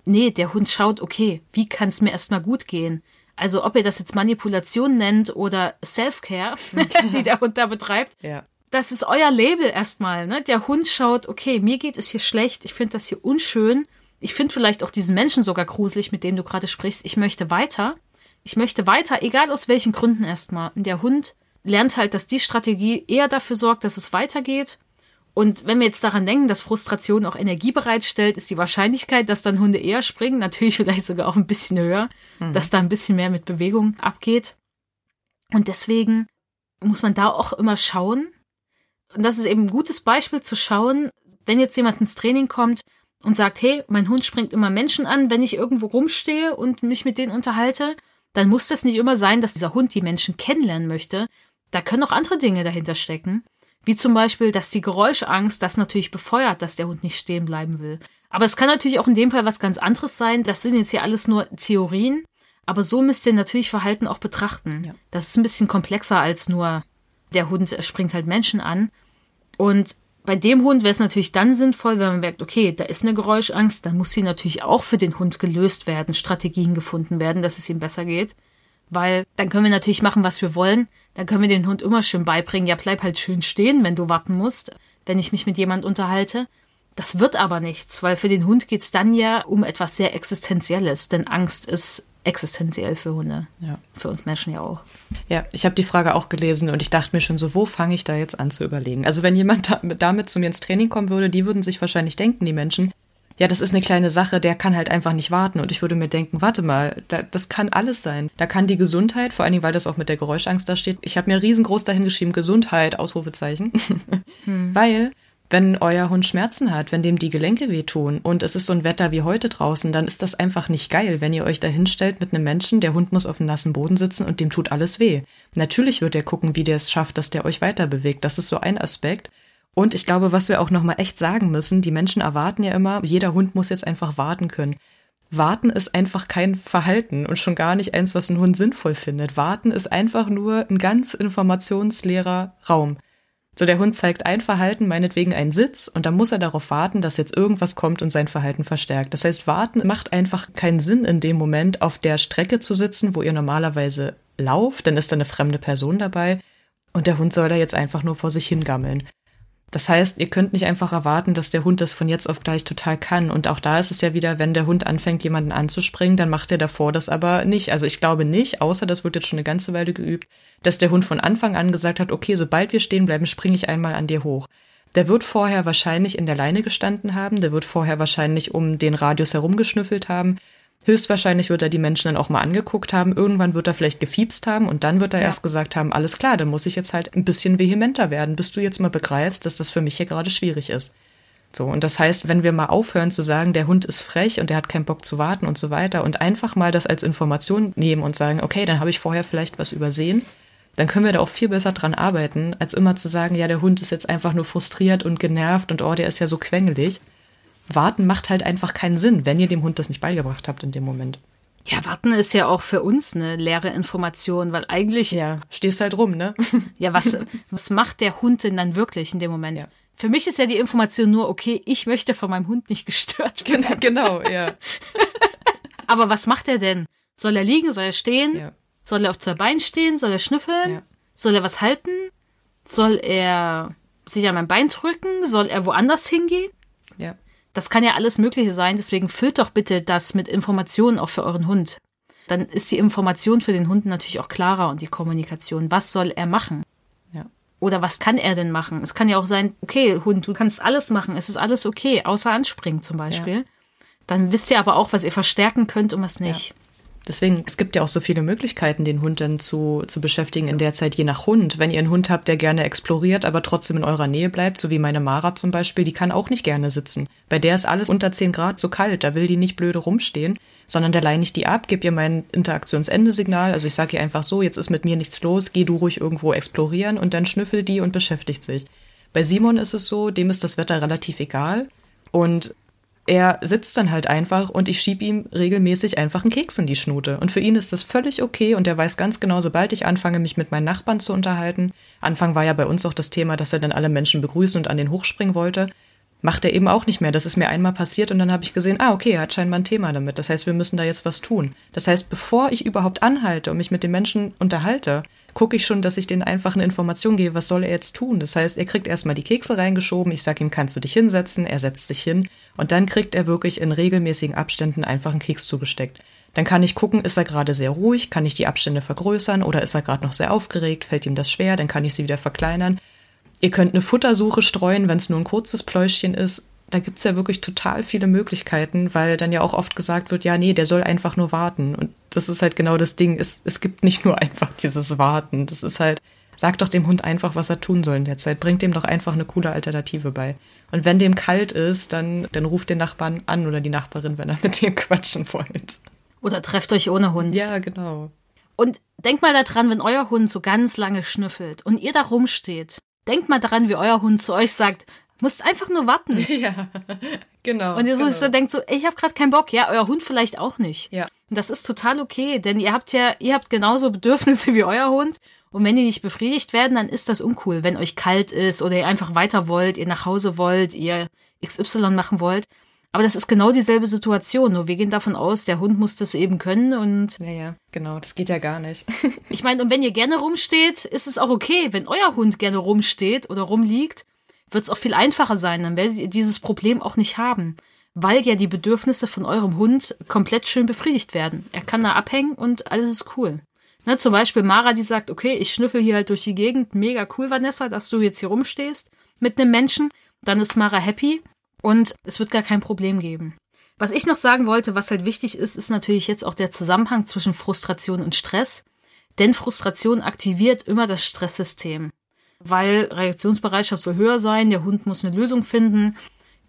Nee, der Hund schaut, okay, wie kann es mir erstmal gut gehen? Also ob ihr das jetzt Manipulation nennt oder Self-Care, *laughs* die der Hund da betreibt, ja. Das ist euer Label erstmal. Ne? Der Hund schaut, okay, mir geht es hier schlecht, ich finde das hier unschön. Ich finde vielleicht auch diesen Menschen sogar gruselig, mit dem du gerade sprichst. Ich möchte weiter. Ich möchte weiter, egal aus welchen Gründen erstmal. Und der Hund lernt halt, dass die Strategie eher dafür sorgt, dass es weitergeht und wenn wir jetzt daran denken, dass Frustration auch Energie bereitstellt, ist die Wahrscheinlichkeit, dass dann Hunde eher springen, natürlich *laughs* vielleicht sogar auch ein bisschen höher, mhm. dass da ein bisschen mehr mit Bewegung abgeht. Und deswegen muss man da auch immer schauen. Und das ist eben ein gutes Beispiel zu schauen, wenn jetzt jemand ins Training kommt und sagt, hey, mein Hund springt immer Menschen an, wenn ich irgendwo rumstehe und mich mit denen unterhalte, dann muss das nicht immer sein, dass dieser Hund die Menschen kennenlernen möchte. Da können auch andere Dinge dahinter stecken. Wie zum Beispiel, dass die Geräuschangst das natürlich befeuert, dass der Hund nicht stehen bleiben will. Aber es kann natürlich auch in dem Fall was ganz anderes sein. Das sind jetzt hier alles nur Theorien. Aber so müsst ihr natürlich Verhalten auch betrachten. Ja. Das ist ein bisschen komplexer als nur der Hund springt halt Menschen an. Und bei dem Hund wäre es natürlich dann sinnvoll, wenn man merkt, okay, da ist eine Geräuschangst, dann muss sie natürlich auch für den Hund gelöst werden, Strategien gefunden werden, dass es ihm besser geht. Weil dann können wir natürlich machen, was wir wollen. Dann können wir den Hund immer schön beibringen, ja, bleib halt schön stehen, wenn du warten musst, wenn ich mich mit jemand unterhalte. Das wird aber nichts, weil für den Hund geht's dann ja um etwas sehr Existenzielles, denn Angst ist existenziell für Hunde. Ja. Für uns Menschen ja auch. Ja, ich habe die Frage auch gelesen und ich dachte mir schon so, wo fange ich da jetzt an zu überlegen? Also wenn jemand damit zu mir ins Training kommen würde, die würden sich wahrscheinlich denken, die Menschen, ja, das ist eine kleine Sache, der kann halt einfach nicht warten. Und ich würde mir denken, warte mal, da, das kann alles sein. Da kann die Gesundheit, vor allen Dingen, weil das auch mit der Geräuschangst da steht. Ich habe mir riesengroß dahingeschrieben, Gesundheit, Ausrufezeichen. *laughs* Hm. Weil, wenn euer Hund Schmerzen hat, wenn dem die Gelenke wehtun und es ist so ein Wetter wie heute draußen, dann ist das einfach nicht geil, wenn ihr euch da hinstellt mit einem Menschen, der Hund muss auf dem nassen Boden sitzen und dem tut alles weh. Natürlich wird er gucken, wie der es schafft, dass der euch weiter bewegt. Das ist so ein Aspekt. Und ich glaube, was wir auch nochmal echt sagen müssen, die Menschen erwarten ja immer, jeder Hund muss jetzt einfach warten können. Warten ist einfach kein Verhalten und schon gar nicht eins, was ein Hund sinnvoll findet. Warten ist einfach nur ein ganz informationsleerer Raum. So, der Hund zeigt ein Verhalten, meinetwegen einen Sitz, und dann muss er darauf warten, dass jetzt irgendwas kommt und sein Verhalten verstärkt. Das heißt, warten macht einfach keinen Sinn in dem Moment, auf der Strecke zu sitzen, wo ihr normalerweise lauft, dann ist da eine fremde Person dabei, und der Hund soll da jetzt einfach nur vor sich hingammeln. Das heißt, ihr könnt nicht einfach erwarten, dass der Hund das von jetzt auf gleich total kann. Und auch da ist es ja wieder, wenn der Hund anfängt, jemanden anzuspringen, dann macht er davor das aber nicht. Also ich glaube nicht, außer das wird jetzt schon eine ganze Weile geübt, dass der Hund von Anfang an gesagt hat, okay, sobald wir stehen bleiben, springe ich einmal an dir hoch. Der wird vorher wahrscheinlich in der Leine gestanden haben, der wird vorher wahrscheinlich um den Radius herumgeschnüffelt haben. Höchstwahrscheinlich wird er die Menschen dann auch mal angeguckt haben. Irgendwann wird er vielleicht gefiebst haben und dann wird er ja. erst gesagt haben, alles klar, dann muss ich jetzt halt ein bisschen vehementer werden, bis du jetzt mal begreifst, dass das für mich hier gerade schwierig ist. So, und das heißt, wenn wir mal aufhören zu sagen, der Hund ist frech und der hat keinen Bock zu warten und so weiter und einfach mal das als Information nehmen und sagen, okay, dann habe ich vorher vielleicht was übersehen, dann können wir da auch viel besser dran arbeiten, als immer zu sagen, ja, der Hund ist jetzt einfach nur frustriert und genervt und oh, der ist ja so quengelig warten macht halt einfach keinen Sinn, wenn ihr dem Hund das nicht beigebracht habt in dem Moment. Ja, warten ist ja auch für uns eine leere Information, weil eigentlich. Ja, stehst halt rum, ne? *laughs* ja, was, was macht der Hund denn dann wirklich in dem Moment? Ja. Für mich ist ja die Information nur, okay, ich möchte von meinem Hund nicht gestört werden. Genau, ja. *laughs* Aber was macht er denn? Soll er liegen? Soll er stehen? Ja. Soll er auf zwei Beinen stehen? Soll er schnüffeln? Ja. Soll er was halten? Soll er sich an mein Bein drücken? Soll er woanders hingehen? Ja. Das kann ja alles Mögliche sein, deswegen füllt doch bitte das mit Informationen auch für euren Hund. Dann ist die Information für den Hund natürlich auch klarer und die Kommunikation. Was soll er machen? Ja. Oder was kann er denn machen? Es kann ja auch sein, okay, Hund, du kannst alles machen, es ist alles okay, außer anspringen zum Beispiel. Dann wisst ihr aber auch, was ihr verstärken könnt und was nicht. Deswegen, es gibt ja auch so viele Möglichkeiten, den Hund dann zu, zu beschäftigen in der Zeit, je nach Hund. Wenn ihr einen Hund habt, der gerne exploriert, aber trotzdem in eurer Nähe bleibt, so wie meine Mara zum Beispiel, die kann auch nicht gerne sitzen. Bei der ist alles unter 10 Grad zu kalt, da will die nicht blöde rumstehen, sondern da leine ich die ab, gebe ihr mein Interaktionsendesignal. Also ich sage ihr einfach so, jetzt ist mit mir nichts los, geh du ruhig irgendwo explorieren und dann schnüffelt die und beschäftigt sich. Bei Simon ist es so, dem ist das Wetter relativ egal und er sitzt dann halt einfach und ich schieb ihm regelmäßig einfach einen Keks in die Schnute. Und für ihn ist das völlig okay und er weiß ganz genau, sobald ich anfange, mich mit meinen Nachbarn zu unterhalten, Anfang war ja bei uns auch das Thema, dass er dann alle Menschen begrüßen und an den hochspringen wollte, macht er eben auch nicht mehr. Das ist mir einmal passiert und dann habe ich gesehen, ah, okay, er hat scheinbar ein Thema damit. Das heißt, wir müssen da jetzt was tun. Das heißt, bevor ich überhaupt anhalte und mich mit den Menschen unterhalte, gucke ich schon, dass ich denen einfach eine Information gebe, was soll er jetzt tun. Das heißt, er kriegt erstmal die Kekse reingeschoben, ich sage ihm, kannst du dich hinsetzen, er setzt sich hin und dann kriegt er wirklich in regelmäßigen Abständen einfach einen Keks zugesteckt. Dann kann ich gucken, ist er gerade sehr ruhig, kann ich die Abstände vergrößern oder ist er gerade noch sehr aufgeregt, fällt ihm das schwer, dann kann ich sie wieder verkleinern. Ihr könnt eine Futtersuche streuen, wenn es nur ein kurzes Pläuschchen ist. Da gibt's ja wirklich total viele Möglichkeiten, weil dann ja auch oft gesagt wird, ja, nee, der soll einfach nur warten. Und das ist halt genau das Ding. Es, es gibt nicht nur *laughs* einfach dieses Warten. Das ist halt, sag doch dem Hund einfach, was er tun soll in der Zeit. Bringt dem doch einfach eine coole Alternative bei. Und wenn dem kalt ist, dann, dann ruft den Nachbarn an oder die Nachbarin, wenn er *laughs* mit dem quatschen wollt. Oder trefft euch ohne Hund. Ja, genau. Und denkt mal daran, wenn euer Hund so ganz lange schnüffelt und ihr da rumsteht. Denkt mal daran, wie euer Hund zu euch sagt, musst einfach nur warten. *laughs* Ja, genau. Und ihr so, genau. so denkt so, ich habe gerade keinen Bock. Ja, euer Hund vielleicht auch nicht. Ja. Und das ist total okay, denn ihr habt ja, ihr habt genauso Bedürfnisse *laughs* wie euer Hund. Und wenn die nicht befriedigt werden, dann ist das uncool. Wenn euch kalt ist oder ihr einfach weiter wollt, ihr nach Hause wollt, ihr XY machen wollt. Aber das ist genau dieselbe Situation. Nur wir gehen davon aus, der Hund muss das eben können und Ja, ja, genau. Das geht ja gar nicht. *laughs* ich meine, und wenn ihr gerne rumsteht, ist es auch okay. Wenn euer Hund gerne rumsteht oder rumliegt, wird es auch viel einfacher sein. Dann werdet ihr dieses Problem auch nicht haben. Weil ja die Bedürfnisse von eurem Hund komplett schön befriedigt werden. Er kann da abhängen und alles ist cool. Ne, zum Beispiel Mara, die sagt, okay, ich schnüffel hier halt durch die Gegend. Mega cool, Vanessa, dass du jetzt hier rumstehst mit einem Menschen. Dann ist Mara happy und es wird gar kein Problem geben. Was ich noch sagen wollte, was halt wichtig ist, ist natürlich jetzt auch der Zusammenhang zwischen Frustration und Stress. Denn Frustration aktiviert immer das Stresssystem. Weil Reaktionsbereitschaft soll höher sein, der Hund muss eine Lösung finden,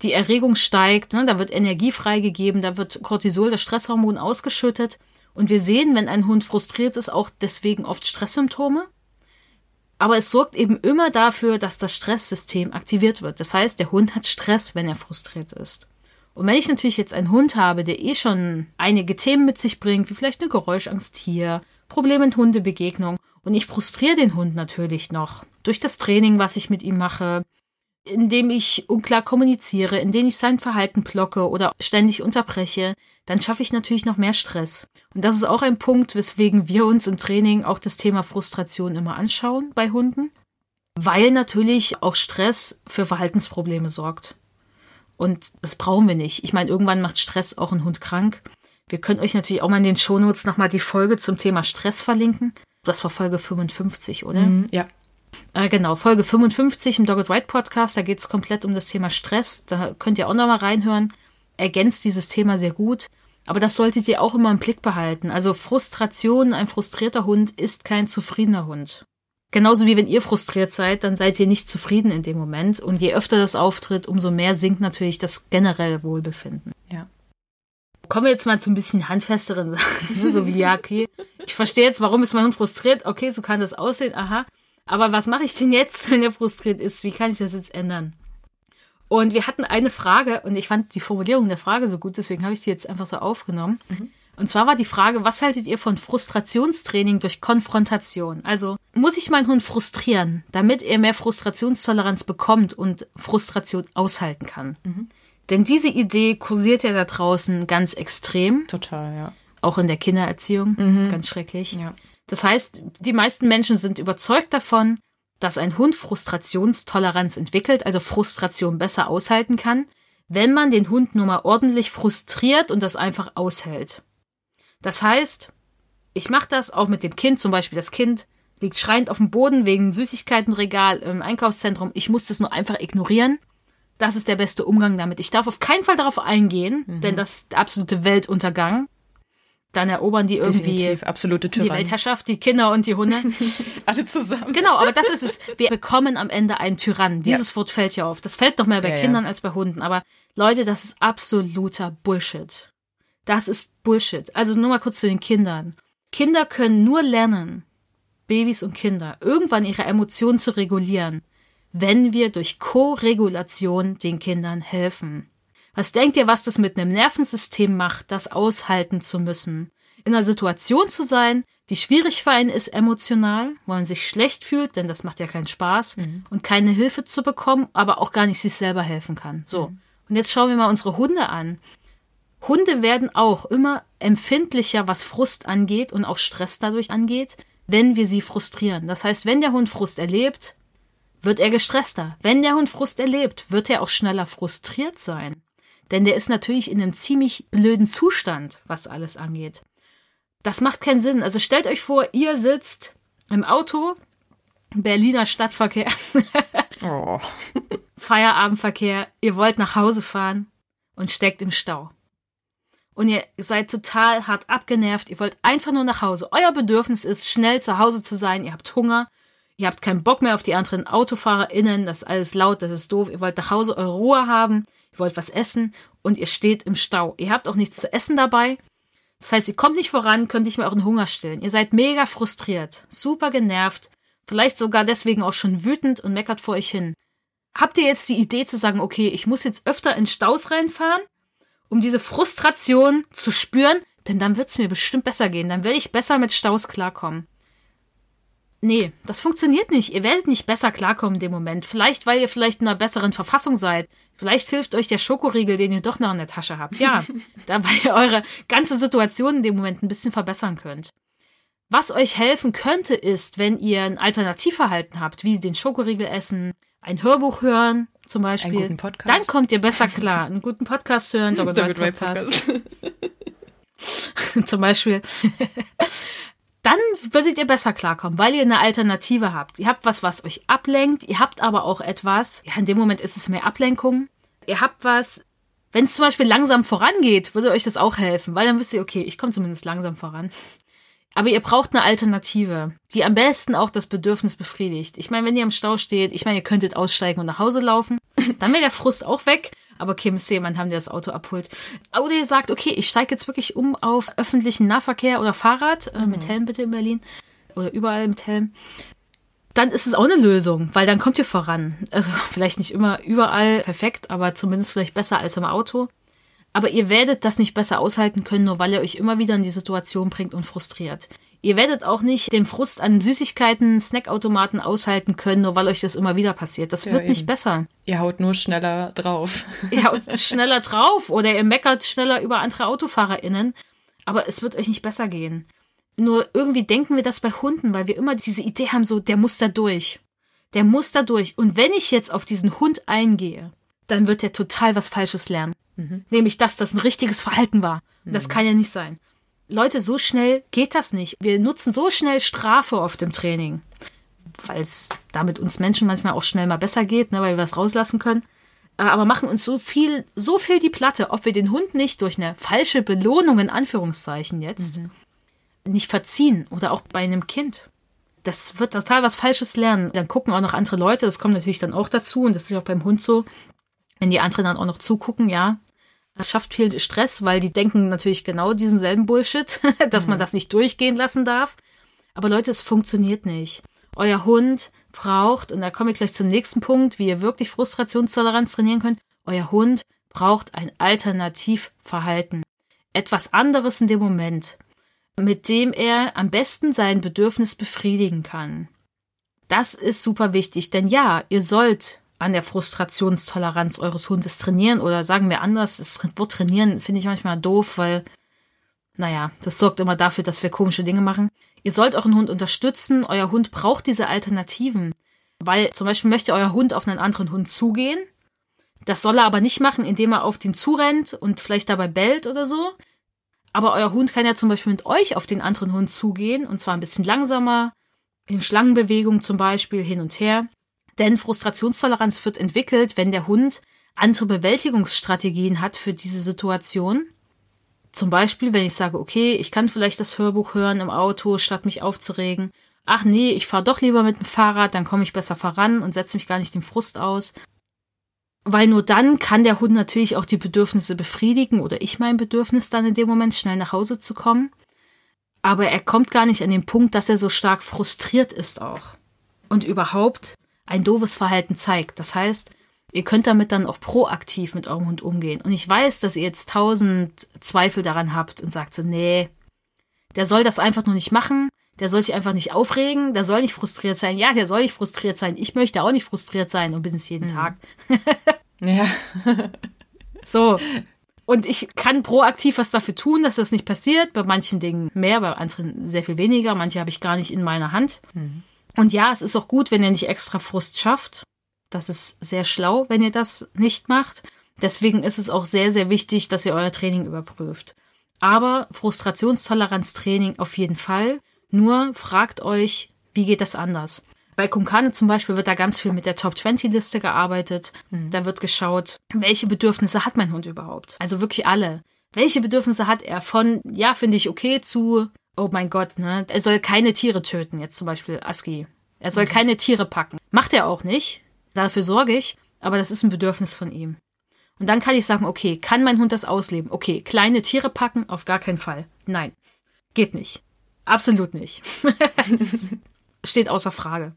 die Erregung steigt, ne, da wird Energie freigegeben, da wird Cortisol, das Stresshormon, ausgeschüttet. Und wir sehen, wenn ein Hund frustriert ist, auch deswegen oft Stresssymptome. Aber es sorgt eben immer dafür, dass das Stresssystem aktiviert wird. Das heißt, der Hund hat Stress, wenn er frustriert ist. Und wenn ich natürlich jetzt einen Hund habe, der eh schon einige Themen mit sich bringt, wie vielleicht eine Geräuschangst hier, Probleme mit Hundebegegnung, und ich frustriere den Hund natürlich noch durch das Training, was ich mit ihm mache, indem ich unklar kommuniziere, indem ich sein Verhalten blocke oder ständig unterbreche, dann schaffe ich natürlich noch mehr Stress. Und das ist auch ein Punkt, weswegen wir uns im Training auch das Thema Frustration immer anschauen bei Hunden, weil natürlich auch Stress für Verhaltensprobleme sorgt. Und das brauchen wir nicht. Ich meine, irgendwann macht Stress auch einen Hund krank. Wir können euch natürlich auch mal in den Shownotes nochmal die Folge zum Thema Stress verlinken. Das war Folge 55, oder? Mhm, ja. Äh, genau, Folge 55 im Dogged White Podcast. Da geht es komplett um das Thema Stress. Da könnt ihr auch nochmal reinhören. Ergänzt dieses Thema sehr gut. Aber das solltet ihr auch immer im Blick behalten. Also Frustration, ein frustrierter Hund ist kein zufriedener Hund. Genauso wie wenn ihr frustriert seid, dann seid ihr nicht zufrieden in dem Moment. Und je öfter das auftritt, umso mehr sinkt natürlich das generelle Wohlbefinden. Ja. Kommen wir jetzt mal zu ein bisschen handfesteren Sachen. *laughs* so wie, ja, okay, ich verstehe jetzt, warum ist mein Hund frustriert. Okay, so kann das aussehen, aha. Aber was mache ich denn jetzt, *laughs* wenn er frustriert ist? Wie kann ich das jetzt ändern? Und wir hatten eine Frage und ich fand die Formulierung der Frage so gut, deswegen habe ich die jetzt einfach so aufgenommen. Und zwar war die Frage, was haltet ihr von Frustrationstraining durch Konfrontation? Also muss ich meinen Hund frustrieren, damit er mehr Frustrationstoleranz bekommt und Frustration aushalten kann? Denn diese Idee kursiert ja da draußen ganz extrem. Total, ja. auch in der Kindererziehung. Mhm. Ganz schrecklich. Ja. Das heißt, die meisten Menschen sind überzeugt davon, dass ein Hund Frustrationstoleranz entwickelt, also Frustration besser aushalten kann, wenn man den Hund nur mal ordentlich frustriert und das einfach aushält. Das heißt, ich mache das auch mit dem Kind, zum Beispiel das Kind liegt schreiend auf dem Boden wegen Süßigkeitenregal im Einkaufszentrum. Ich muss das nur einfach ignorieren. Das ist der beste Umgang damit. Ich darf auf keinen Fall darauf eingehen, denn das ist der absolute Weltuntergang. Dann erobern die irgendwie Definitiv, absolute die. Weltherrschaft, die Kinder und die Hunde. *laughs* Alle zusammen. Genau, aber das ist es. Wir bekommen am Ende einen Tyrann. Dieses Wort fällt ja auf. Das fällt noch mehr bei Ja, ja. Kindern als bei Hunden. Aber Leute, das ist absoluter Bullshit. Das ist Bullshit. Also nur mal kurz zu den Kindern. Kinder können nur lernen, Babys und Kinder, irgendwann ihre Emotionen zu regulieren, wenn wir durch Co-Regulation den Kindern helfen. Was denkt ihr, was das mit einem Nervensystem macht, das aushalten zu müssen? In einer Situation zu sein, die schwierig für einen ist emotional, wo man sich schlecht fühlt, denn das macht ja keinen Spaß, und keine Hilfe zu bekommen, aber auch gar nicht sich selber helfen kann. So. Und jetzt schauen wir mal unsere Hunde an. Hunde werden auch immer empfindlicher, was Frust angeht und auch Stress dadurch angeht, wenn wir sie frustrieren. Das heißt, wenn der Hund Frust erlebt, wird er gestresster. Wenn der Hund Frust erlebt, wird er auch schneller frustriert sein. Denn der ist natürlich in einem ziemlich blöden Zustand, was alles angeht. Das macht keinen Sinn. Also stellt euch vor, ihr sitzt im Auto, Berliner Stadtverkehr, *laughs* Oh. Feierabendverkehr, ihr wollt nach Hause fahren und steckt im Stau. Und ihr seid total hart abgenervt, ihr wollt einfach nur nach Hause. Euer Bedürfnis ist, schnell zu Hause zu sein, ihr habt Hunger, ihr habt keinen Bock mehr auf die anderen AutofahrerInnen, das ist alles laut, das ist doof, ihr wollt nach Hause eure Ruhe haben, ihr wollt was essen und ihr steht im Stau. Ihr habt auch nichts zu essen dabei. Das heißt, ihr kommt nicht voran, könnt nicht mehr euren Hunger stillen. Ihr seid mega frustriert, super genervt, vielleicht sogar deswegen auch schon wütend und meckert vor euch hin. Habt ihr jetzt die Idee zu sagen, okay, ich muss jetzt öfter in Staus reinfahren, um diese Frustration zu spüren? Denn dann wird es mir bestimmt besser gehen. Dann werde ich besser mit Staus klarkommen. Nee, das funktioniert nicht. Ihr werdet nicht besser klarkommen in dem Moment. Vielleicht, weil ihr vielleicht in einer besseren Verfassung seid. Vielleicht hilft euch der Schokoriegel, den ihr doch noch in der Tasche habt. Ja, *laughs* dabei ihr eure ganze Situation in dem Moment ein bisschen verbessern könnt. Was euch helfen könnte, ist, wenn ihr ein Alternativverhalten habt, wie den Schokoriegel essen, ein Hörbuch hören, zum Beispiel. Einen guten Podcast. Dann kommt ihr besser klar. Einen guten Podcast hören, *laughs* White White Podcast. *laughs* zum Beispiel. Dann würdet ihr besser klarkommen, weil ihr eine Alternative habt. Ihr habt was, was euch ablenkt. Ihr habt aber auch etwas, ja, in dem Moment ist es mehr Ablenkung. Ihr habt was, wenn es zum Beispiel langsam vorangeht, würde euch das auch helfen, weil dann wisst ihr, okay, ich komme zumindest langsam voran. Aber ihr braucht eine Alternative, die am besten auch das Bedürfnis befriedigt. Ich meine, wenn ihr im Stau steht, ich meine, ihr könntet aussteigen und nach Hause laufen, dann wäre der Frust auch weg. Aber okay, müsst ihr jemanden haben, der das Auto abholt. Oder ihr sagt, okay, ich steige jetzt wirklich um auf öffentlichen Nahverkehr oder Fahrrad, äh, mit Helm bitte in Berlin. Oder überall mit Helm. Dann ist es auch eine Lösung, weil dann kommt ihr voran. Also *laughs* vielleicht nicht immer überall perfekt, aber zumindest vielleicht besser als im Auto. Aber ihr werdet das nicht besser aushalten können, nur weil ihr euch immer wieder in die Situation bringt und frustriert. Ihr werdet auch nicht den Frust an Süßigkeiten, Snackautomaten aushalten können, nur weil euch das immer wieder passiert. Das Ja, wird nicht eben. besser. Ihr haut nur schneller drauf. *laughs* Ihr haut schneller drauf oder ihr meckert schneller über andere AutofahrerInnen. Aber es wird euch nicht besser gehen. Nur irgendwie denken wir das bei Hunden, weil wir immer diese Idee haben, so, der muss da durch. Der muss da durch. Und wenn ich jetzt auf diesen Hund eingehe, dann wird er total was Falsches lernen. Nämlich, dass das ein richtiges Verhalten war. Und das kann ja nicht sein. Leute, so schnell geht das nicht. Wir nutzen so schnell Strafe oft im Training, weil es damit uns Menschen manchmal auch schnell mal besser geht, ne, weil wir was rauslassen können. Äh, Aber machen uns so viel, so viel die Platte, ob wir den Hund nicht durch eine falsche Belohnung in Anführungszeichen jetzt nicht verziehen oder auch bei einem Kind. Das wird total was Falsches lernen. Dann gucken auch noch andere Leute, das kommt natürlich dann auch dazu und das ist auch beim Hund so. Wenn die anderen dann auch noch zugucken, ja, das schafft viel Stress, weil die denken natürlich genau diesen selben Bullshit, *laughs* dass man das nicht durchgehen lassen darf. Aber Leute, es funktioniert nicht. Euer Hund braucht, und da komme ich gleich zum nächsten Punkt, wie ihr wirklich Frustrationstoleranz trainieren könnt, euer Hund braucht ein Alternativverhalten. Etwas anderes in dem Moment, mit dem er am besten sein Bedürfnis befriedigen kann. Das ist super wichtig, denn ja, ihr sollt an der Frustrationstoleranz eures Hundes trainieren oder sagen wir anders, das Wort trainieren finde ich manchmal doof, weil naja, das sorgt immer dafür, dass wir komische Dinge machen. Ihr sollt euren Hund unterstützen. Euer Hund braucht diese Alternativen. Weil zum Beispiel möchte euer Hund auf einen anderen Hund zugehen. Das soll er aber nicht machen, indem er auf den zurennt und vielleicht dabei bellt oder so. Aber euer Hund kann ja zum Beispiel mit euch auf den anderen Hund zugehen und zwar ein bisschen langsamer, in Schlangenbewegung zum Beispiel hin und her. Denn Frustrationstoleranz wird entwickelt, wenn der Hund andere Bewältigungsstrategien hat für diese Situation. Zum Beispiel, wenn ich sage, okay, ich kann vielleicht das Hörbuch hören im Auto, statt mich aufzuregen. Ach nee, ich fahre doch lieber mit dem Fahrrad, dann komme ich besser voran und setze mich gar nicht dem Frust aus. Weil nur dann kann der Hund natürlich auch die Bedürfnisse befriedigen oder ich mein Bedürfnis dann in dem Moment schnell nach Hause zu kommen. Aber er kommt gar nicht an den Punkt, dass er so stark frustriert ist auch. Und überhaupt ein doofes Verhalten zeigt. Das heißt, ihr könnt damit dann auch proaktiv mit eurem Hund umgehen. Und ich weiß, dass ihr jetzt tausend Zweifel daran habt und sagt so, nee, der soll das einfach nur nicht machen, der soll sich einfach nicht aufregen, der soll nicht frustriert sein. Ja, der soll nicht frustriert sein. Ich möchte auch nicht frustriert sein und bin es jeden mhm. Tag. *laughs* ja. so. Und ich kann proaktiv was dafür tun, dass das nicht passiert. Bei manchen Dingen mehr, bei anderen sehr viel weniger. Manche habe ich gar nicht in meiner Hand. Mhm. Und ja, es ist auch gut, wenn ihr nicht extra Frust schafft. Das ist sehr schlau, wenn ihr das nicht macht. Deswegen ist es auch sehr, sehr wichtig, dass ihr euer Training überprüft. Aber Frustrationstoleranztraining auf jeden Fall. Nur fragt euch, wie geht das anders? Bei Kumkane zum Beispiel wird da ganz viel mit der Top 20 Liste gearbeitet. Mhm. Da wird geschaut, welche Bedürfnisse hat mein Hund überhaupt? Also wirklich alle. Welche Bedürfnisse hat er von, ja, finde ich okay, zu, oh mein Gott, ne? Er soll keine Tiere töten, jetzt zum Beispiel Aski. Er soll mhm. keine Tiere packen. Macht er auch nicht. Dafür sorge ich. Aber das ist ein Bedürfnis von ihm. Und dann kann ich sagen, okay, kann mein Hund das ausleben? Okay, kleine Tiere packen? Auf gar keinen Fall. Nein. Geht nicht. Absolut nicht. *laughs* Steht außer Frage.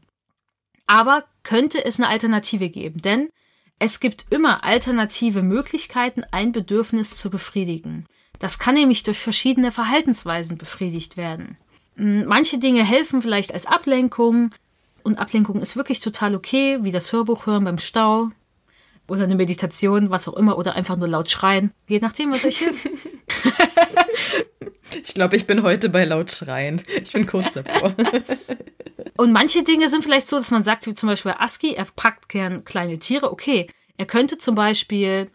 Aber könnte es eine Alternative geben? Denn es gibt immer alternative Möglichkeiten, ein Bedürfnis zu befriedigen. Das kann nämlich durch verschiedene Verhaltensweisen befriedigt werden. Hm, manche Dinge helfen vielleicht als Ablenkung und Ablenkung ist wirklich total okay, wie das Hörbuch hören beim Stau oder eine Meditation, was auch immer, oder einfach nur laut schreien, je nachdem, was euch hilft. *laughs* Ich glaube, ich bin heute bei laut schreien. Ich bin kurz davor. *laughs* Und manche Dinge sind vielleicht so, dass man sagt, wie zum Beispiel Aski, er packt gern kleine Tiere. Okay, er könnte zum Beispiel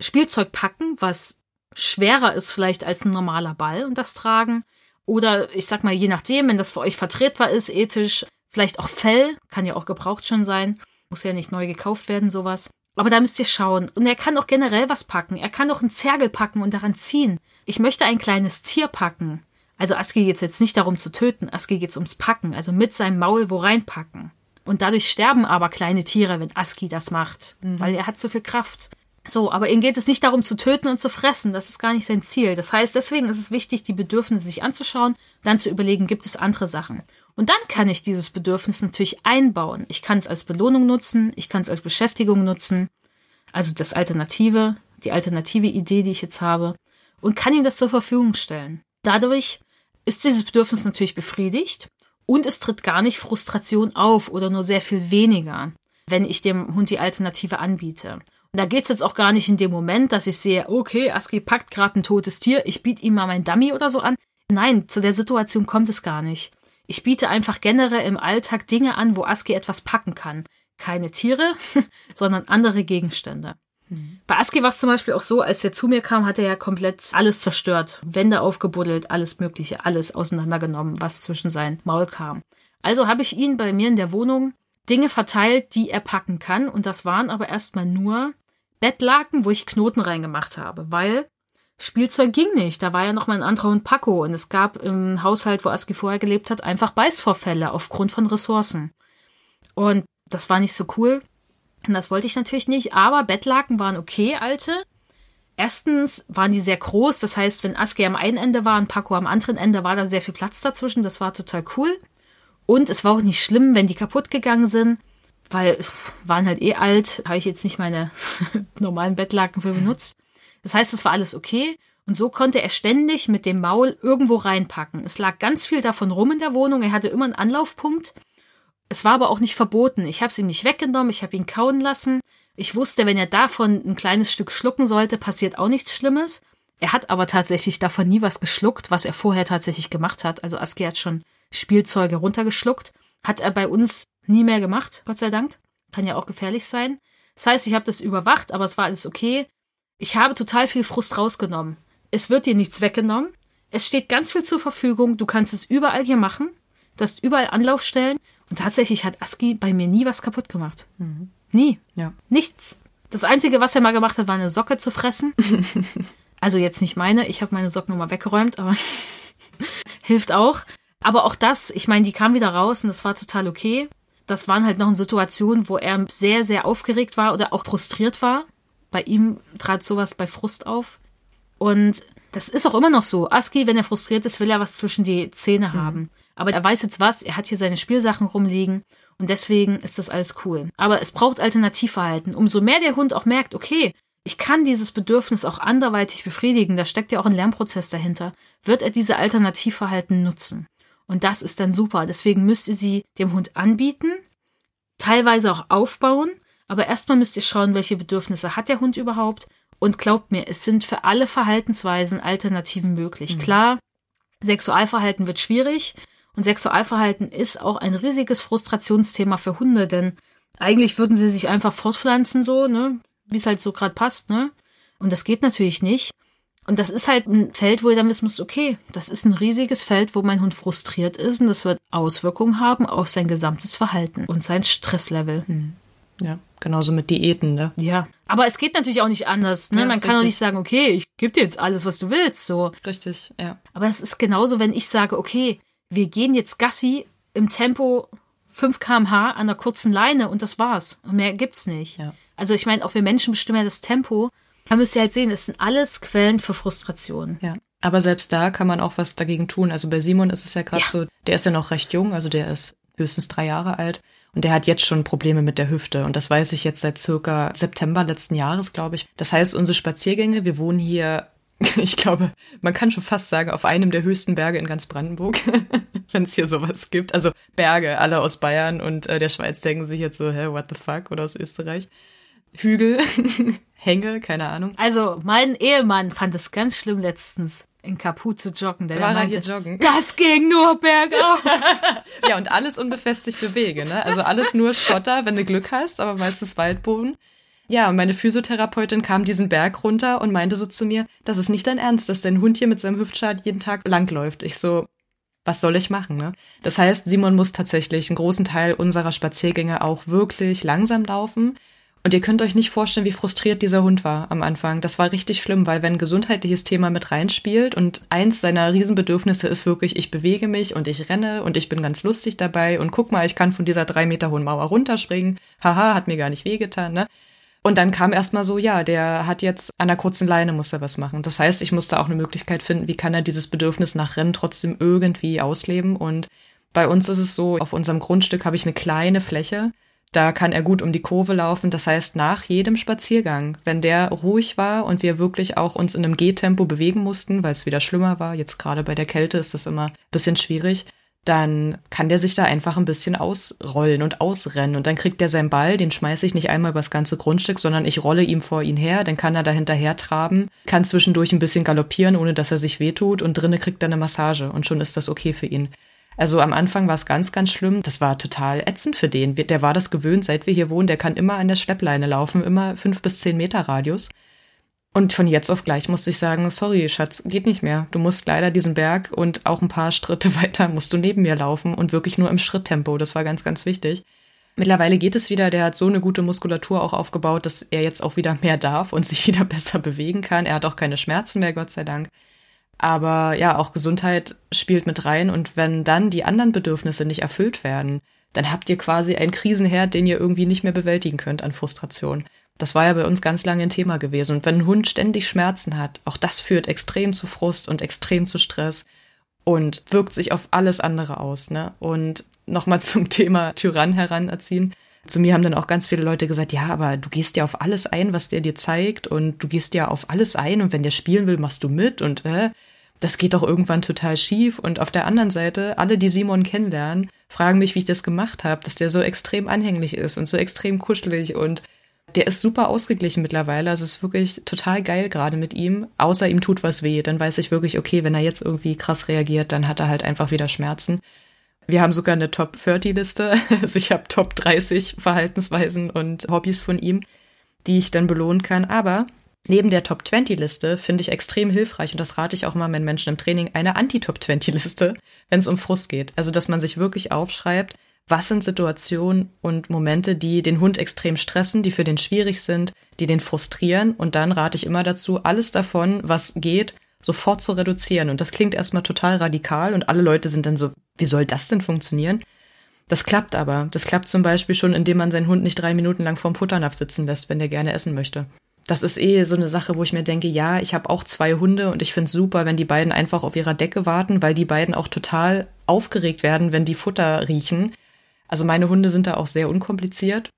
Spielzeug packen, was schwerer ist vielleicht als ein normaler Ball und das tragen. Oder ich sag mal, je nachdem, wenn das für euch vertretbar ist, ethisch, vielleicht auch Fell, kann ja auch gebraucht schon sein. Muss ja nicht neu gekauft werden, sowas. Aber da müsst ihr schauen. Und er kann auch generell was packen. Er kann auch einen Zergel packen und daran ziehen. Ich möchte ein kleines Tier packen. Also Aski geht es jetzt nicht darum zu töten. Aski geht es ums Packen. Also mit seinem Maul wo reinpacken. Und dadurch sterben aber kleine Tiere, wenn Aski das macht. Mhm. Weil er hat so viel Kraft. So, aber ihm geht es nicht darum zu töten und zu fressen. Das ist gar nicht sein Ziel. Das heißt, deswegen ist es wichtig, die Bedürfnisse sich anzuschauen, dann zu überlegen, gibt es andere Sachen. Und dann kann ich dieses Bedürfnis natürlich einbauen. Ich kann es als Belohnung nutzen, ich kann es als Beschäftigung nutzen, also das Alternative, die alternative Idee, die ich jetzt habe, und kann ihm das zur Verfügung stellen. Dadurch ist dieses Bedürfnis natürlich befriedigt und es tritt gar nicht Frustration auf oder nur sehr viel weniger, wenn ich dem Hund die Alternative anbiete. Und da geht es jetzt auch gar nicht in dem Moment, dass ich sehe, okay, Aski packt gerade ein totes Tier, ich biete ihm mal mein Dummy oder so an. Nein, zu der Situation kommt es gar nicht. Ich biete einfach generell im Alltag Dinge an, wo Aski etwas packen kann. Keine Tiere, *laughs* sondern andere Gegenstände. Bei Aski war es zum Beispiel auch so, als er zu mir kam, hat er ja komplett alles zerstört. Wände aufgebuddelt, alles Mögliche, alles auseinandergenommen, was zwischen sein Maul kam. Also habe ich ihn bei mir in der Wohnung Dinge verteilt, die er packen kann. Und das waren aber erstmal nur Bettlaken, wo ich Knoten reingemacht habe, weil Spielzeug ging nicht. Da war ja noch mal ein anderer Hund Paco und es gab im Haushalt, wo Aski vorher gelebt hat, einfach Beißvorfälle aufgrund von Ressourcen. Und das war nicht so cool. Und das wollte ich natürlich nicht, aber Bettlaken waren okay, alte. Erstens waren die sehr groß, das heißt, wenn Aski am einen Ende war und Paco am anderen Ende, war da sehr viel Platz dazwischen. Das war total cool. Und es war auch nicht schlimm, wenn die kaputt gegangen sind, weil waren halt eh alt, habe ich jetzt nicht meine *laughs* normalen Bettlaken für benutzt. Das heißt, es war alles okay. Und so konnte er ständig mit dem Maul irgendwo reinpacken. Es lag ganz viel davon rum in der Wohnung. Er hatte immer einen Anlaufpunkt. Es war aber auch nicht verboten. Ich habe es ihm nicht weggenommen. Ich habe ihn kauen lassen. Ich wusste, wenn er davon ein kleines Stück schlucken sollte, passiert auch nichts Schlimmes. Er hat aber tatsächlich davon nie was geschluckt, was er vorher tatsächlich gemacht hat. Also Aski hat schon Spielzeuge runtergeschluckt. Hat er bei uns nie mehr gemacht, Gott sei Dank. Kann ja auch gefährlich sein. Das heißt, ich habe das überwacht, aber es war alles okay. Ich habe total viel Frust rausgenommen. Es wird dir nichts weggenommen. Es steht ganz viel zur Verfügung. Du kannst es überall hier machen. Du hast überall Anlaufstellen. Und tatsächlich hat Aski bei mir nie was kaputt gemacht. Mhm. Nie. Ja. Nichts. Das Einzige, was er mal gemacht hat, war eine Socke zu fressen. *laughs* also jetzt nicht meine. Ich habe meine Socken nochmal weggeräumt, aber *laughs* hilft auch. Aber auch das, ich meine, die kam wieder raus und das war total okay. Das waren halt noch Situationen, wo er sehr, sehr aufgeregt war oder auch frustriert war. Bei ihm trat sowas bei Frust auf. Und das ist auch immer noch so. Aski, wenn er frustriert ist, will er was zwischen die Zähne mhm. haben. Aber er weiß jetzt was, er hat hier seine Spielsachen rumliegen und deswegen ist das alles cool. Aber es braucht Alternativverhalten. Umso mehr der Hund auch merkt, okay, ich kann dieses Bedürfnis auch anderweitig befriedigen, da steckt ja auch ein Lernprozess dahinter, wird er diese Alternativverhalten nutzen. Und das ist dann super. Deswegen müsst ihr sie dem Hund anbieten, teilweise auch aufbauen, aber erstmal müsst ihr schauen, welche Bedürfnisse hat der Hund überhaupt. Und glaubt mir, es sind für alle Verhaltensweisen Alternativen möglich. Mhm. Klar, Sexualverhalten wird schwierig und Sexualverhalten ist auch ein riesiges Frustrationsthema für Hunde, denn eigentlich würden sie sich einfach fortpflanzen so, ne, wie es halt so gerade passt, ne? Und das geht natürlich nicht. Und das ist halt ein Feld, wo ihr dann wissen müsst, okay, das ist ein riesiges Feld, wo mein Hund frustriert ist und das wird Auswirkungen haben auf sein gesamtes Verhalten und sein Stresslevel. Hm. Ja, genauso mit Diäten, ne? Ja. Aber es geht natürlich auch nicht anders, ne? Ja, Man kann richtig. auch nicht sagen, okay, ich gebe dir jetzt alles, was du willst, so. Richtig, ja. Aber es ist genauso, wenn ich sage, okay, wir gehen jetzt Gassi im Tempo 5 kmh an einer kurzen Leine und das war's. Und mehr gibt's nicht. Ja. Also ich meine, auch wir Menschen bestimmen ja das Tempo. Da müsst ihr halt sehen, das sind alles Quellen für Frustration. Ja. Aber selbst da kann man auch was dagegen tun. Also bei Simon ist es ja gerade ja. so, der ist ja noch recht jung, also der ist höchstens drei Jahre alt. Und der hat jetzt schon Probleme mit der Hüfte. Und das weiß ich jetzt seit circa September letzten Jahres, glaube ich. Das heißt, unsere Spaziergänge, wir wohnen hier, *laughs* ich glaube, man kann schon fast sagen, auf einem der höchsten Berge in ganz Brandenburg, *laughs* wenn es hier sowas gibt. Also Berge, alle aus Bayern und äh, der Schweiz denken sich jetzt so, hä, what the fuck, oder aus Österreich. Hügel, *laughs* Hänge, keine Ahnung. Also mein Ehemann fand es ganz schlimm letztens in Kaput zu joggen. Der War meinte, hier joggen? Das ging nur bergauf. *laughs* ja, und alles unbefestigte Wege, ne? Also alles nur Schotter, wenn du Glück hast, aber meistens Waldboden. Ja, und meine Physiotherapeutin kam diesen Berg runter und meinte so zu mir, das ist nicht dein Ernst, dass dein Hund hier mit seinem Hüftschad jeden Tag langläuft. Ich so, was soll ich machen, ne? Das heißt, Simon muss tatsächlich einen großen Teil unserer Spaziergänge auch wirklich langsam laufen und ihr könnt euch nicht vorstellen, wie frustriert dieser Hund war am Anfang. Das war richtig schlimm, weil wenn ein gesundheitliches Thema mit reinspielt und eins seiner Riesenbedürfnisse ist wirklich, ich bewege mich und ich renne und ich bin ganz lustig dabei und guck mal, ich kann von dieser drei Meter hohen Mauer runterspringen. Haha, hat mir gar nicht wehgetan, ne? Und dann kam erstmal so, ja, der hat jetzt an der kurzen Leine muss er was machen. Das heißt, ich musste auch eine Möglichkeit finden, wie kann er dieses Bedürfnis nach Rennen trotzdem irgendwie ausleben. Und bei uns ist es so, auf unserem Grundstück habe ich eine kleine Fläche da kann er gut um die Kurve laufen. Das heißt, nach jedem Spaziergang, wenn der ruhig war und wir wirklich auch uns in einem Gehtempo bewegen mussten, weil es wieder schlimmer war, jetzt gerade bei der Kälte ist das immer ein bisschen schwierig, dann kann der sich da einfach ein bisschen ausrollen und ausrennen. Und dann kriegt er seinen Ball, den schmeiße ich nicht einmal übers ganze Grundstück, sondern ich rolle ihm vor ihn her, dann kann er da hinterher traben, kann zwischendurch ein bisschen galoppieren, ohne dass er sich wehtut und drinnen kriegt er eine Massage und schon ist das okay für ihn. Also am Anfang war es ganz, ganz schlimm. Das war total ätzend für den. Der war das gewöhnt, seit wir hier wohnen. Der kann immer an der Schleppleine laufen, immer fünf bis zehn Meter Radius. Und von jetzt auf gleich musste ich sagen, sorry, Schatz, geht nicht mehr. Du musst leider diesen Berg und auch ein paar Schritte *laughs* weiter musst du neben mir laufen und wirklich nur im Schritttempo. Das war ganz, ganz wichtig. Mittlerweile geht es wieder. Der hat so eine gute Muskulatur auch aufgebaut, dass er jetzt auch wieder mehr darf und sich *laughs* wieder besser bewegen kann. Er hat auch keine Schmerzen mehr, Gott sei Dank. Aber ja, auch Gesundheit spielt mit rein. Und wenn dann die anderen Bedürfnisse nicht erfüllt werden, dann habt ihr quasi einen Krisenherd, den ihr irgendwie nicht mehr bewältigen könnt an Frustration. Das war ja bei uns ganz lange ein Thema gewesen. Und wenn ein Hund ständig Schmerzen hat, auch das führt extrem zu Frust und extrem zu Stress und wirkt sich auf alles andere aus. Ne? Und nochmal *laughs* zum Thema Tyrann heranerziehen. Zu mir haben dann auch ganz viele Leute gesagt, ja, aber du gehst ja auf alles ein, was der dir zeigt und du gehst ja auf alles ein und wenn der spielen will, machst du mit und äh, das geht doch irgendwann total schief. Und auf der anderen Seite, alle, die Simon kennenlernen, fragen mich, wie ich das gemacht habe, dass der so extrem anhänglich ist und so extrem kuschelig und der ist super ausgeglichen mittlerweile. Also es ist wirklich total geil gerade mit ihm. Außer ihm tut was weh. Dann weiß ich wirklich, okay, wenn er jetzt irgendwie krass reagiert, dann hat er halt einfach wieder Schmerzen. Wir haben sogar eine Top 30 Liste. *laughs* Also ich habe Top 30 Verhaltensweisen und Hobbys von ihm, die ich dann belohnen kann. Aber neben der Top 20 Liste finde ich extrem hilfreich und das rate ich auch mal meinen Menschen im Training, eine Anti-Top 20 Liste, *laughs* wenn es um Frust geht. Also, dass man sich wirklich aufschreibt, was sind Situationen und Momente, die den Hund extrem stressen, die für den schwierig sind, die den frustrieren. Und dann rate ich immer dazu, alles davon, was geht, sofort zu reduzieren. Und das klingt erstmal total radikal und alle Leute sind dann so, wie soll das denn funktionieren? Das klappt aber. Das klappt zum Beispiel schon, indem man seinen Hund nicht drei Minuten lang vorm Futternapf sitzen lässt, wenn der gerne essen möchte. Das ist eh so eine Sache, wo ich mir denke, ja, ich habe auch zwei Hunde und ich finde es super, wenn die beiden einfach auf ihrer Decke warten, weil die beiden auch total aufgeregt werden, wenn die Futter riechen. Also meine Hunde sind da auch sehr unkompliziert.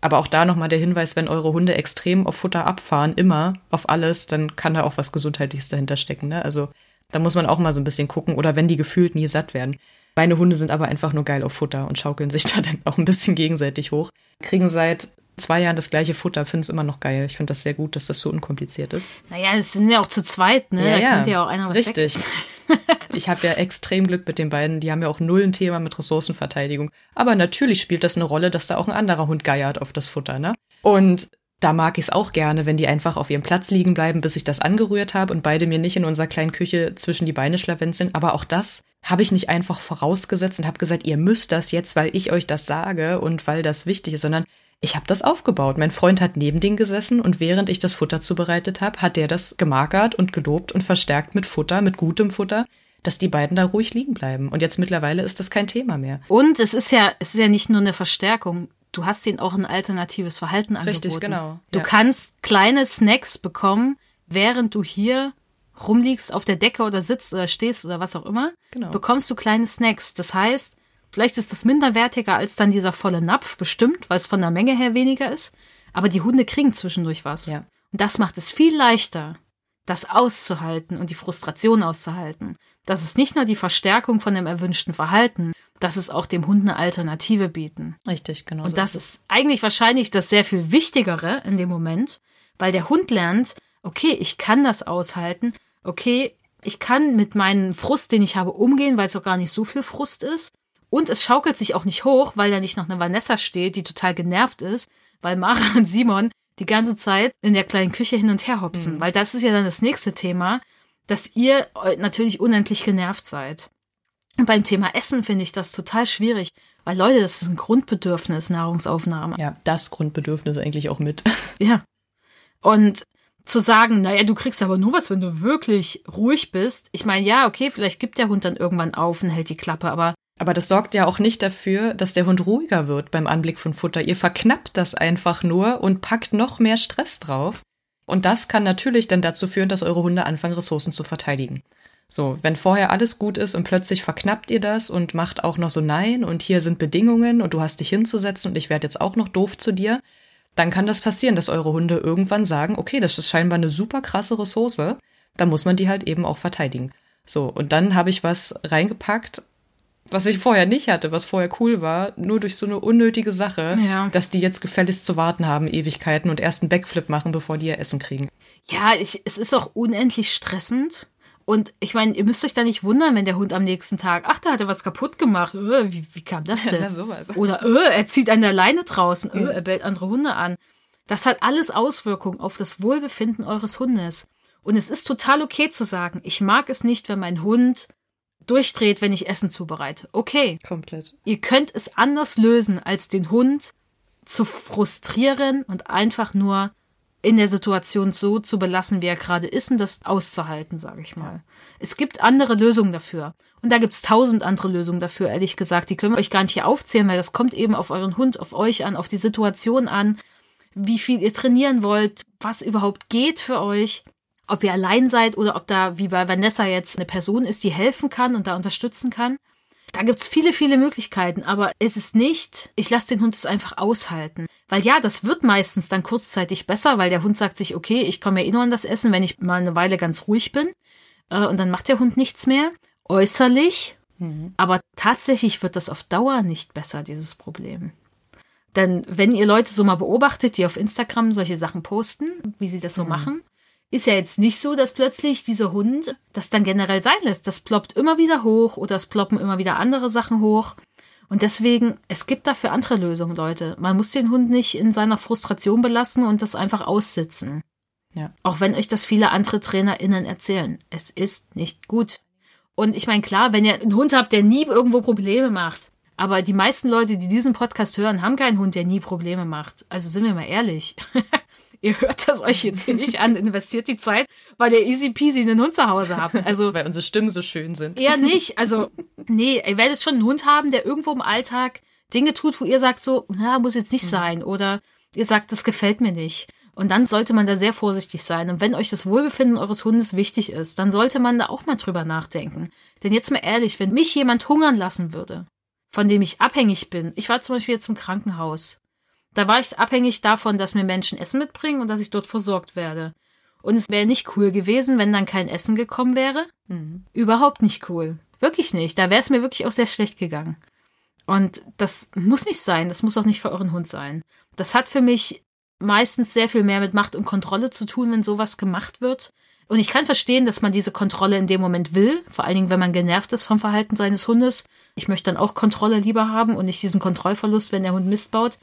Aber auch da nochmal der Hinweis, wenn eure Hunde extrem auf Futter abfahren, immer auf alles, dann kann da auch was Gesundheitliches dahinter stecken. Ne? Also da muss man auch mal so ein bisschen gucken. Oder wenn die gefühlt nie satt werden. Meine Hunde sind aber einfach nur geil auf Futter und schaukeln sich *laughs* da dann auch ein bisschen gegenseitig hoch. Kriegen seit zwei Jahren das gleiche Futter, finde es immer noch geil. Ich finde das sehr gut, dass das so unkompliziert ist. Naja, es sind ja auch zu zweit, ne? Ja, da ja. könnte ja auch einer was Richtig. *laughs* *laughs* ich habe ja extrem Glück mit den beiden. Die haben ja auch null ein Thema mit Ressourcenverteidigung. Aber natürlich spielt das eine Rolle, dass da auch ein anderer Hund geiert auf das Futter, ne? Und da mag ich es auch gerne, wenn die einfach auf ihrem Platz liegen bleiben, bis ich das angerührt habe und beide mir nicht in unserer kleinen Küche zwischen die Beine schlawenzeln. Aber auch das habe ich nicht einfach vorausgesetzt und habe gesagt, ihr müsst das jetzt, weil ich euch das sage und weil das wichtig ist, sondern ich habe das aufgebaut. Mein Freund hat neben denen gesessen und während ich das Futter zubereitet habe, hat der das gemarkert und gelobt und verstärkt mit Futter, mit gutem Futter, dass die beiden da ruhig liegen bleiben. Und jetzt mittlerweile ist das kein Thema mehr. Und es ist ja, es ist ja nicht nur eine Verstärkung. Du hast ihnen auch ein alternatives Verhalten angeboten. Richtig, genau. Du Ja. kannst kleine Snacks bekommen, während du hier rumliegst auf der Decke oder sitzt oder stehst oder was auch immer. Genau. Bekommst du kleine Snacks. Das heißt, vielleicht ist das minderwertiger als dann dieser volle Napf, bestimmt, weil es von der Menge her weniger ist. Aber die Hunde kriegen zwischendurch was. Ja. Und das macht es viel leichter, das auszuhalten und die Frustration auszuhalten. Das ist nicht nur die Verstärkung von dem erwünschten Verhalten, das ist auch dem Hund eine Alternative bieten. Richtig, genau. Und so das ist ist eigentlich wahrscheinlich das sehr viel Wichtigere in dem Moment, weil der Hund lernt, okay, ich kann das aushalten, okay, ich kann mit meinem Frust, den ich habe, umgehen, weil es auch gar nicht so viel Frust ist. Und es schaukelt sich auch nicht hoch, weil da nicht noch eine Vanessa steht, die total genervt ist, weil Mara *laughs* und Simon die ganze Zeit in der kleinen Küche hin und her hopsen. Mhm. Weil das ist ja dann das nächste Thema, dass ihr äh, natürlich unendlich genervt seid. Und beim Thema Essen finde ich das total schwierig, weil Leute, das ist ein Grundbedürfnis, Nahrungsaufnahme. Ja, das Grundbedürfnis eigentlich auch mit. *laughs* Ja. Und zu sagen, naja, du kriegst aber nur was, wenn du wirklich ruhig bist. Ich meine, ja, okay, vielleicht gibt der Hund dann irgendwann auf und hält die Klappe, aber Aber das sorgt ja auch nicht dafür, dass der Hund ruhiger wird beim Anblick von Futter. Ihr verknappt das einfach nur und packt noch mehr Stress drauf. Und das kann natürlich dann dazu führen, dass eure Hunde anfangen, Ressourcen zu verteidigen. So, wenn vorher alles gut ist und plötzlich verknappt ihr das und macht auch noch so Nein und hier sind Bedingungen und du hast dich hinzusetzen und ich werde jetzt auch noch doof zu dir, dann kann das passieren, dass eure Hunde irgendwann sagen, okay, das ist scheinbar eine super krasse Ressource, dann muss man die halt eben auch verteidigen. So, und dann habe ich was reingepackt, was ich vorher nicht hatte, was vorher cool war, nur durch so eine unnötige Sache, Ja. dass die jetzt gefälligst zu warten haben, Ewigkeiten und erst einen Backflip machen, bevor die ihr Essen kriegen. ja, ich, es ist auch unendlich stressend. Und ich meine, ihr müsst euch da nicht wundern, wenn der Hund am nächsten Tag, ach, da hat er was kaputt gemacht. Äh, wie, wie kam das *laughs* denn? Na. Oder äh, er zieht an der Leine draußen, äh, er bellt andere Hunde an. Das hat alles Auswirkungen auf das Wohlbefinden eures Hundes. Und es ist total okay zu sagen, ich mag es nicht, wenn mein Hund durchdreht, wenn ich Essen zubereite. Okay, Komplett. ihr könnt es anders lösen, als den Hund zu frustrieren und einfach nur in der Situation so zu belassen, wie er gerade ist und das auszuhalten, sage ich mal. Es gibt andere Lösungen dafür. Und da gibt's tausend andere Lösungen dafür, ehrlich gesagt. Die können wir euch gar nicht hier aufzählen, weil das kommt eben auf euren Hund, auf euch an, auf die Situation an, wie viel ihr trainieren wollt, was überhaupt geht für euch, ob ihr allein seid oder ob da, wie bei Vanessa jetzt, eine Person ist, die helfen kann und da unterstützen kann. Da gibt's viele, viele Möglichkeiten, aber es ist nicht, ich lasse den Hund es einfach aushalten. Weil ja, das wird meistens dann kurzzeitig besser, weil der Hund sagt sich, okay, ich komme ja eh nur an das Essen, wenn ich mal eine Weile ganz ruhig bin. Äh, Und dann macht der Hund nichts mehr. Äußerlich. Aber tatsächlich wird das auf Dauer nicht besser, dieses Problem. Denn wenn ihr Leute so mal beobachtet, die auf Instagram solche Sachen posten, wie sie das so mhm. machen, ist ja jetzt nicht so, dass plötzlich dieser Hund das dann generell sein lässt. Das ploppt immer wieder hoch oder es ploppen immer wieder andere Sachen hoch. Und deswegen, es gibt dafür andere Lösungen, Leute. Man muss den Hund nicht in seiner Frustration belassen und das einfach aussitzen. Ja. Auch wenn euch das viele andere TrainerInnen erzählen. Es ist nicht gut. Und ich meine, klar, wenn ihr einen Hund habt, der nie irgendwo Probleme macht. Aber die meisten Leute, die diesen Podcast hören, haben keinen Hund, der nie Probleme macht. Also sind wir mal ehrlich. *laughs* ihr hört das euch jetzt hier nicht an, investiert die Zeit, weil ihr easy peasy einen Hund zu Hause habt. Also, *laughs* weil unsere Stimmen so schön sind. Eher nicht. Also, nee, ihr werdet schon einen Hund haben, der irgendwo im Alltag Dinge tut, wo ihr sagt so, na, muss jetzt nicht mhm. sein. Oder ihr sagt, das gefällt mir nicht. Und dann sollte man da sehr vorsichtig sein. Und wenn euch das Wohlbefinden eures Hundes wichtig ist, dann sollte man da auch mal drüber nachdenken. Denn jetzt mal ehrlich, wenn mich jemand hungern lassen würde, von dem ich abhängig bin, ich war zum Beispiel jetzt im Krankenhaus, da war ich abhängig davon, dass mir Menschen Essen mitbringen und dass ich dort versorgt werde. Und es wäre nicht cool gewesen, wenn dann kein Essen gekommen wäre. Mhm. Überhaupt nicht cool. Wirklich nicht. Da wäre es mir wirklich auch sehr schlecht gegangen. Und das muss nicht sein. Das muss auch nicht für euren Hund sein. Das hat für mich meistens sehr viel mehr mit Macht und Kontrolle zu tun, wenn sowas gemacht wird. Und ich kann verstehen, dass man diese Kontrolle in dem Moment will, vor allen Dingen, wenn man genervt ist vom Verhalten seines Hundes. Ich möchte dann auch Kontrolle lieber haben und nicht diesen Kontrollverlust, wenn der Hund Mist baut.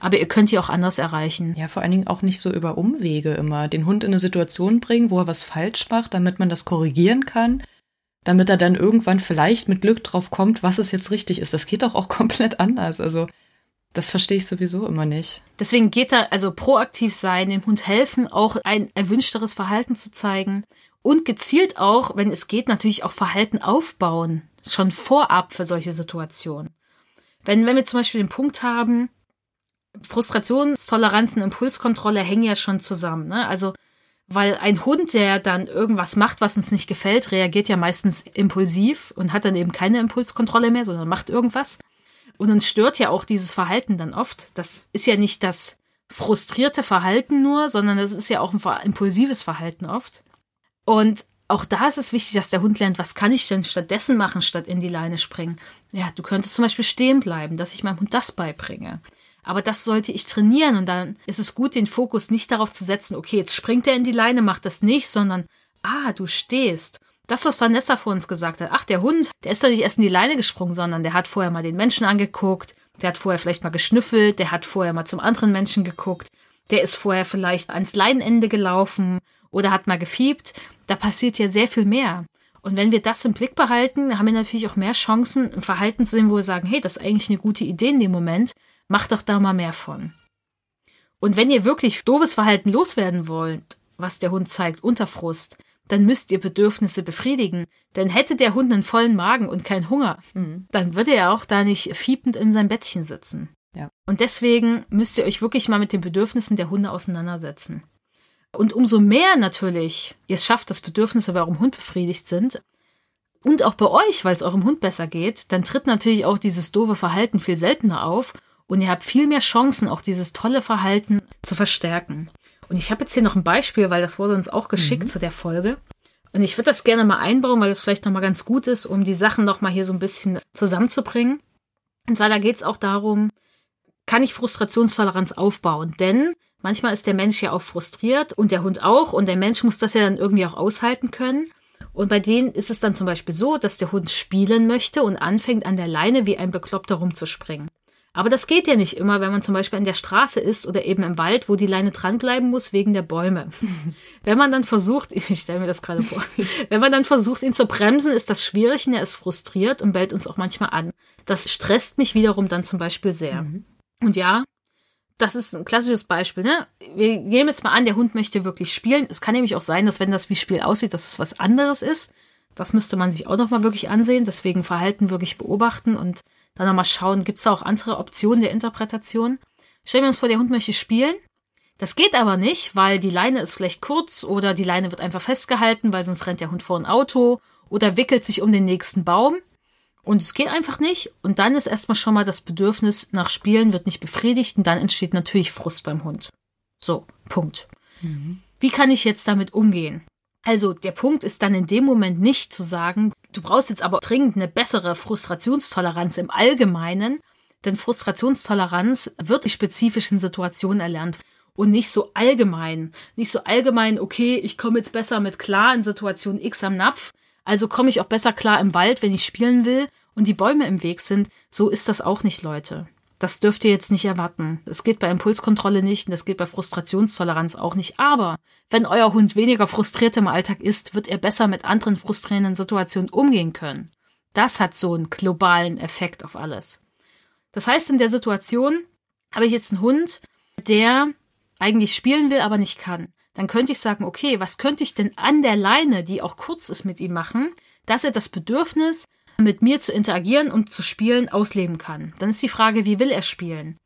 Aber ihr könnt die auch anders erreichen. Ja, vor allen Dingen auch nicht so über Umwege immer. Den Hund in eine Situation bringen, wo er was falsch macht, damit man das korrigieren kann. Damit er dann irgendwann vielleicht mit Glück drauf kommt, was es jetzt richtig ist. Das geht doch auch *laughs* komplett anders. Also, das verstehe ich sowieso immer nicht. Deswegen geht da also proaktiv sein, dem Hund helfen, auch ein erwünschteres Verhalten zu zeigen und gezielt auch, wenn es geht, natürlich auch Verhalten aufbauen, schon vorab für solche Situationen. Wenn, wenn wir zum Beispiel den Punkt haben, Frustrationstoleranzen, Impulskontrolle hängen ja schon zusammen. Ne? Also, weil ein Hund, der dann irgendwas macht, was uns nicht gefällt, reagiert ja meistens impulsiv und hat dann eben keine Impulskontrolle mehr, sondern macht irgendwas. Und uns stört ja auch dieses Verhalten dann oft. Das ist ja nicht das frustrierte Verhalten nur, sondern das ist ja auch ein impulsives Verhalten oft. Und auch da ist es wichtig, dass der Hund lernt, was kann ich denn stattdessen machen, statt in die Leine springen. Ja, du könntest zum Beispiel stehen bleiben, dass ich meinem Hund das beibringe. Aber das sollte ich trainieren und dann ist es gut, den Fokus nicht darauf zu setzen, okay, jetzt springt er in die Leine, macht das nicht, sondern, ah, du stehst. Das, was Vanessa vor uns gesagt hat, ach, der Hund, der ist doch nicht erst in die Leine gesprungen, sondern der hat vorher mal den Menschen angeguckt, der hat vorher vielleicht mal geschnüffelt, der hat vorher mal zum anderen Menschen geguckt, der ist vorher vielleicht ans Leinenende gelaufen oder hat mal gefiebt. Da passiert ja sehr viel mehr. Und wenn wir das im Blick behalten, haben wir natürlich auch mehr Chancen, ein Verhalten zu sehen, wo wir sagen, hey, das ist eigentlich eine gute Idee in dem Moment, Macht doch da mal mehr von. Und wenn ihr wirklich doofes Verhalten loswerden wollt, was der Hund zeigt, unter Frust, dann müsst ihr Bedürfnisse befriedigen. Denn hätte der Hund einen vollen Magen und keinen Hunger, mhm. dann würde er auch da nicht fiepend in seinem Bettchen sitzen. Ja. Und deswegen müsst ihr euch wirklich mal mit den Bedürfnissen der Hunde auseinandersetzen. Und umso mehr natürlich ihr es schafft, dass Bedürfnisse bei eurem Hund befriedigt sind, und auch bei euch, weil es eurem Hund besser geht, dann tritt natürlich auch dieses doofe Verhalten viel seltener auf und ihr habt viel mehr Chancen, auch dieses tolle Verhalten zu verstärken. Und ich habe jetzt hier noch ein Beispiel, weil das wurde uns auch geschickt mhm. zu der Folge. Und ich würde das gerne mal einbauen, weil das vielleicht nochmal ganz gut ist, um die Sachen nochmal hier so ein bisschen zusammenzubringen. Und zwar da geht es auch darum, kann ich Frustrationstoleranz aufbauen? Denn manchmal ist der Mensch ja auch frustriert und der Hund auch und der Mensch muss das ja dann irgendwie auch aushalten können. Und bei denen ist es dann zum Beispiel so, dass der Hund spielen möchte und anfängt an der Leine wie ein Bekloppter rumzuspringen. Aber das geht ja nicht immer, wenn man zum Beispiel an der Straße ist oder eben im Wald, wo die Leine dranbleiben muss wegen der Bäume. *laughs* wenn man dann versucht, *laughs* ich stelle mir das gerade vor, *laughs* wenn man dann versucht, ihn zu bremsen, ist das schwierig und er ist frustriert und bellt uns auch manchmal an. Das stresst mich wiederum dann zum Beispiel sehr. Mhm. Und ja, das ist ein klassisches Beispiel. Ne? Wir nehmen jetzt mal an, der Hund möchte wirklich spielen. Es kann nämlich auch sein, dass wenn das wie Spiel aussieht, dass es was anderes ist. Das müsste man sich auch nochmal wirklich ansehen. Deswegen Verhalten wirklich beobachten und dann nochmal schauen, gibt es da auch andere Optionen der Interpretation. Stellen wir uns vor, der Hund möchte spielen. Das geht aber nicht, weil die Leine ist vielleicht kurz oder die Leine wird einfach festgehalten, weil sonst rennt der Hund vor ein Auto oder wickelt sich um den nächsten Baum. Und es geht einfach nicht. Und dann ist erstmal schon mal das Bedürfnis nach Spielen wird nicht befriedigt und dann entsteht natürlich Frust beim Hund. So, Punkt. Mhm. Wie kann ich jetzt damit umgehen? Also der Punkt ist dann in dem Moment nicht zu sagen, du brauchst jetzt aber dringend eine bessere Frustrationstoleranz im Allgemeinen, Denn Frustrationstoleranz wird in spezifischen Situationen erlernt und nicht so allgemein. Nicht so allgemein, okay, ich komme jetzt besser mit klar in Situation X am Napf, also komme ich auch besser klar im Wald, wenn ich spielen will und die Bäume im Weg sind. So ist das auch nicht, Leute. Das dürft ihr jetzt nicht erwarten. Das geht bei Impulskontrolle nicht und das geht bei Frustrationstoleranz auch nicht. Aber wenn euer Hund weniger frustriert im Alltag ist, wird er besser mit anderen frustrierenden Situationen umgehen können. Das hat so einen globalen Effekt auf alles. Das heißt, in der Situation habe ich jetzt einen Hund, der eigentlich spielen will, aber nicht kann. Dann könnte ich sagen, okay, was könnte ich denn an der Leine, die auch kurz ist, mit ihm machen, dass er das Bedürfnis mit mir zu interagieren und zu spielen ausleben kann. Dann ist die Frage, wie will er spielen?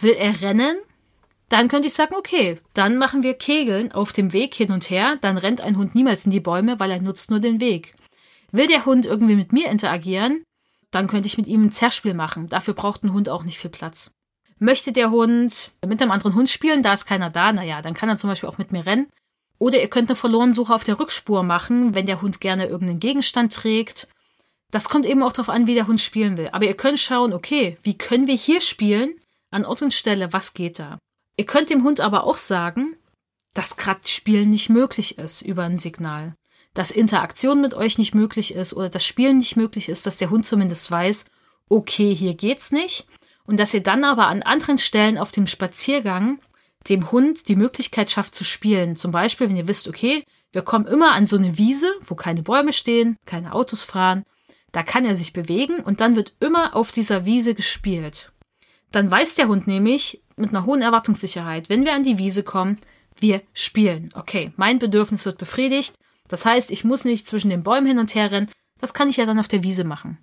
Will er rennen? Dann könnte ich sagen, okay, dann machen wir Kegeln auf dem Weg hin und her, dann rennt ein Hund niemals in die Bäume, weil er nutzt nur den Weg. Will der Hund irgendwie mit mir interagieren, dann könnte ich mit ihm ein Zerspiel machen. Dafür braucht ein Hund auch nicht viel Platz. Möchte der Hund mit einem anderen Hund spielen, da ist keiner da, naja, dann kann er zum Beispiel auch mit mir rennen. Oder ihr könnt eine Verlorensuche auf der Rückspur machen, wenn der Hund gerne irgendeinen Gegenstand trägt das kommt eben auch darauf an, wie der Hund spielen will. Aber ihr könnt schauen, okay, wie können wir hier spielen? An Ort und Stelle, was geht da? Ihr könnt dem Hund aber auch sagen, dass gerade Spielen nicht möglich ist über ein Signal. Dass Interaktion mit euch nicht möglich ist oder das Spielen nicht möglich ist, dass der Hund zumindest weiß, okay, hier geht's nicht. Und dass ihr dann aber an anderen Stellen auf dem Spaziergang dem Hund die Möglichkeit schafft zu spielen. Zum Beispiel, wenn ihr wisst, okay, wir kommen immer an so eine Wiese, wo keine Bäume stehen, keine Autos fahren da kann er sich bewegen und dann wird immer auf dieser Wiese gespielt. Dann weiß der Hund nämlich mit einer hohen Erwartungssicherheit, wenn wir an die Wiese kommen, wir spielen. Okay, mein Bedürfnis wird befriedigt. Das heißt, ich muss nicht zwischen den Bäumen hin und her rennen. Das kann ich ja dann auf der Wiese machen.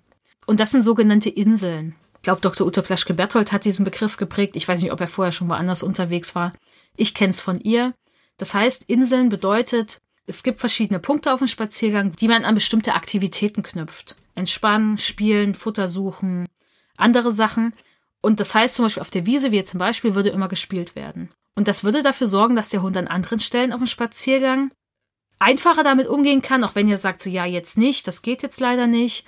Und das sind sogenannte Inseln. Ich glaube, Dr. Uta Plaschke-Berthold hat diesen Begriff geprägt. Ich weiß nicht, ob er vorher schon woanders unterwegs war. Ich kenne es von ihr. Das heißt, Inseln bedeutet, es gibt verschiedene Punkte auf dem Spaziergang, die man an bestimmte Aktivitäten knüpft entspannen, spielen, Futter suchen, andere Sachen. Und das heißt zum Beispiel auf der Wiese, wie jetzt zum Beispiel, würde immer gespielt werden. Und das würde dafür sorgen, dass der Hund an anderen Stellen auf dem Spaziergang einfacher damit umgehen kann, auch wenn ihr sagt, so ja, jetzt nicht, das geht jetzt leider nicht.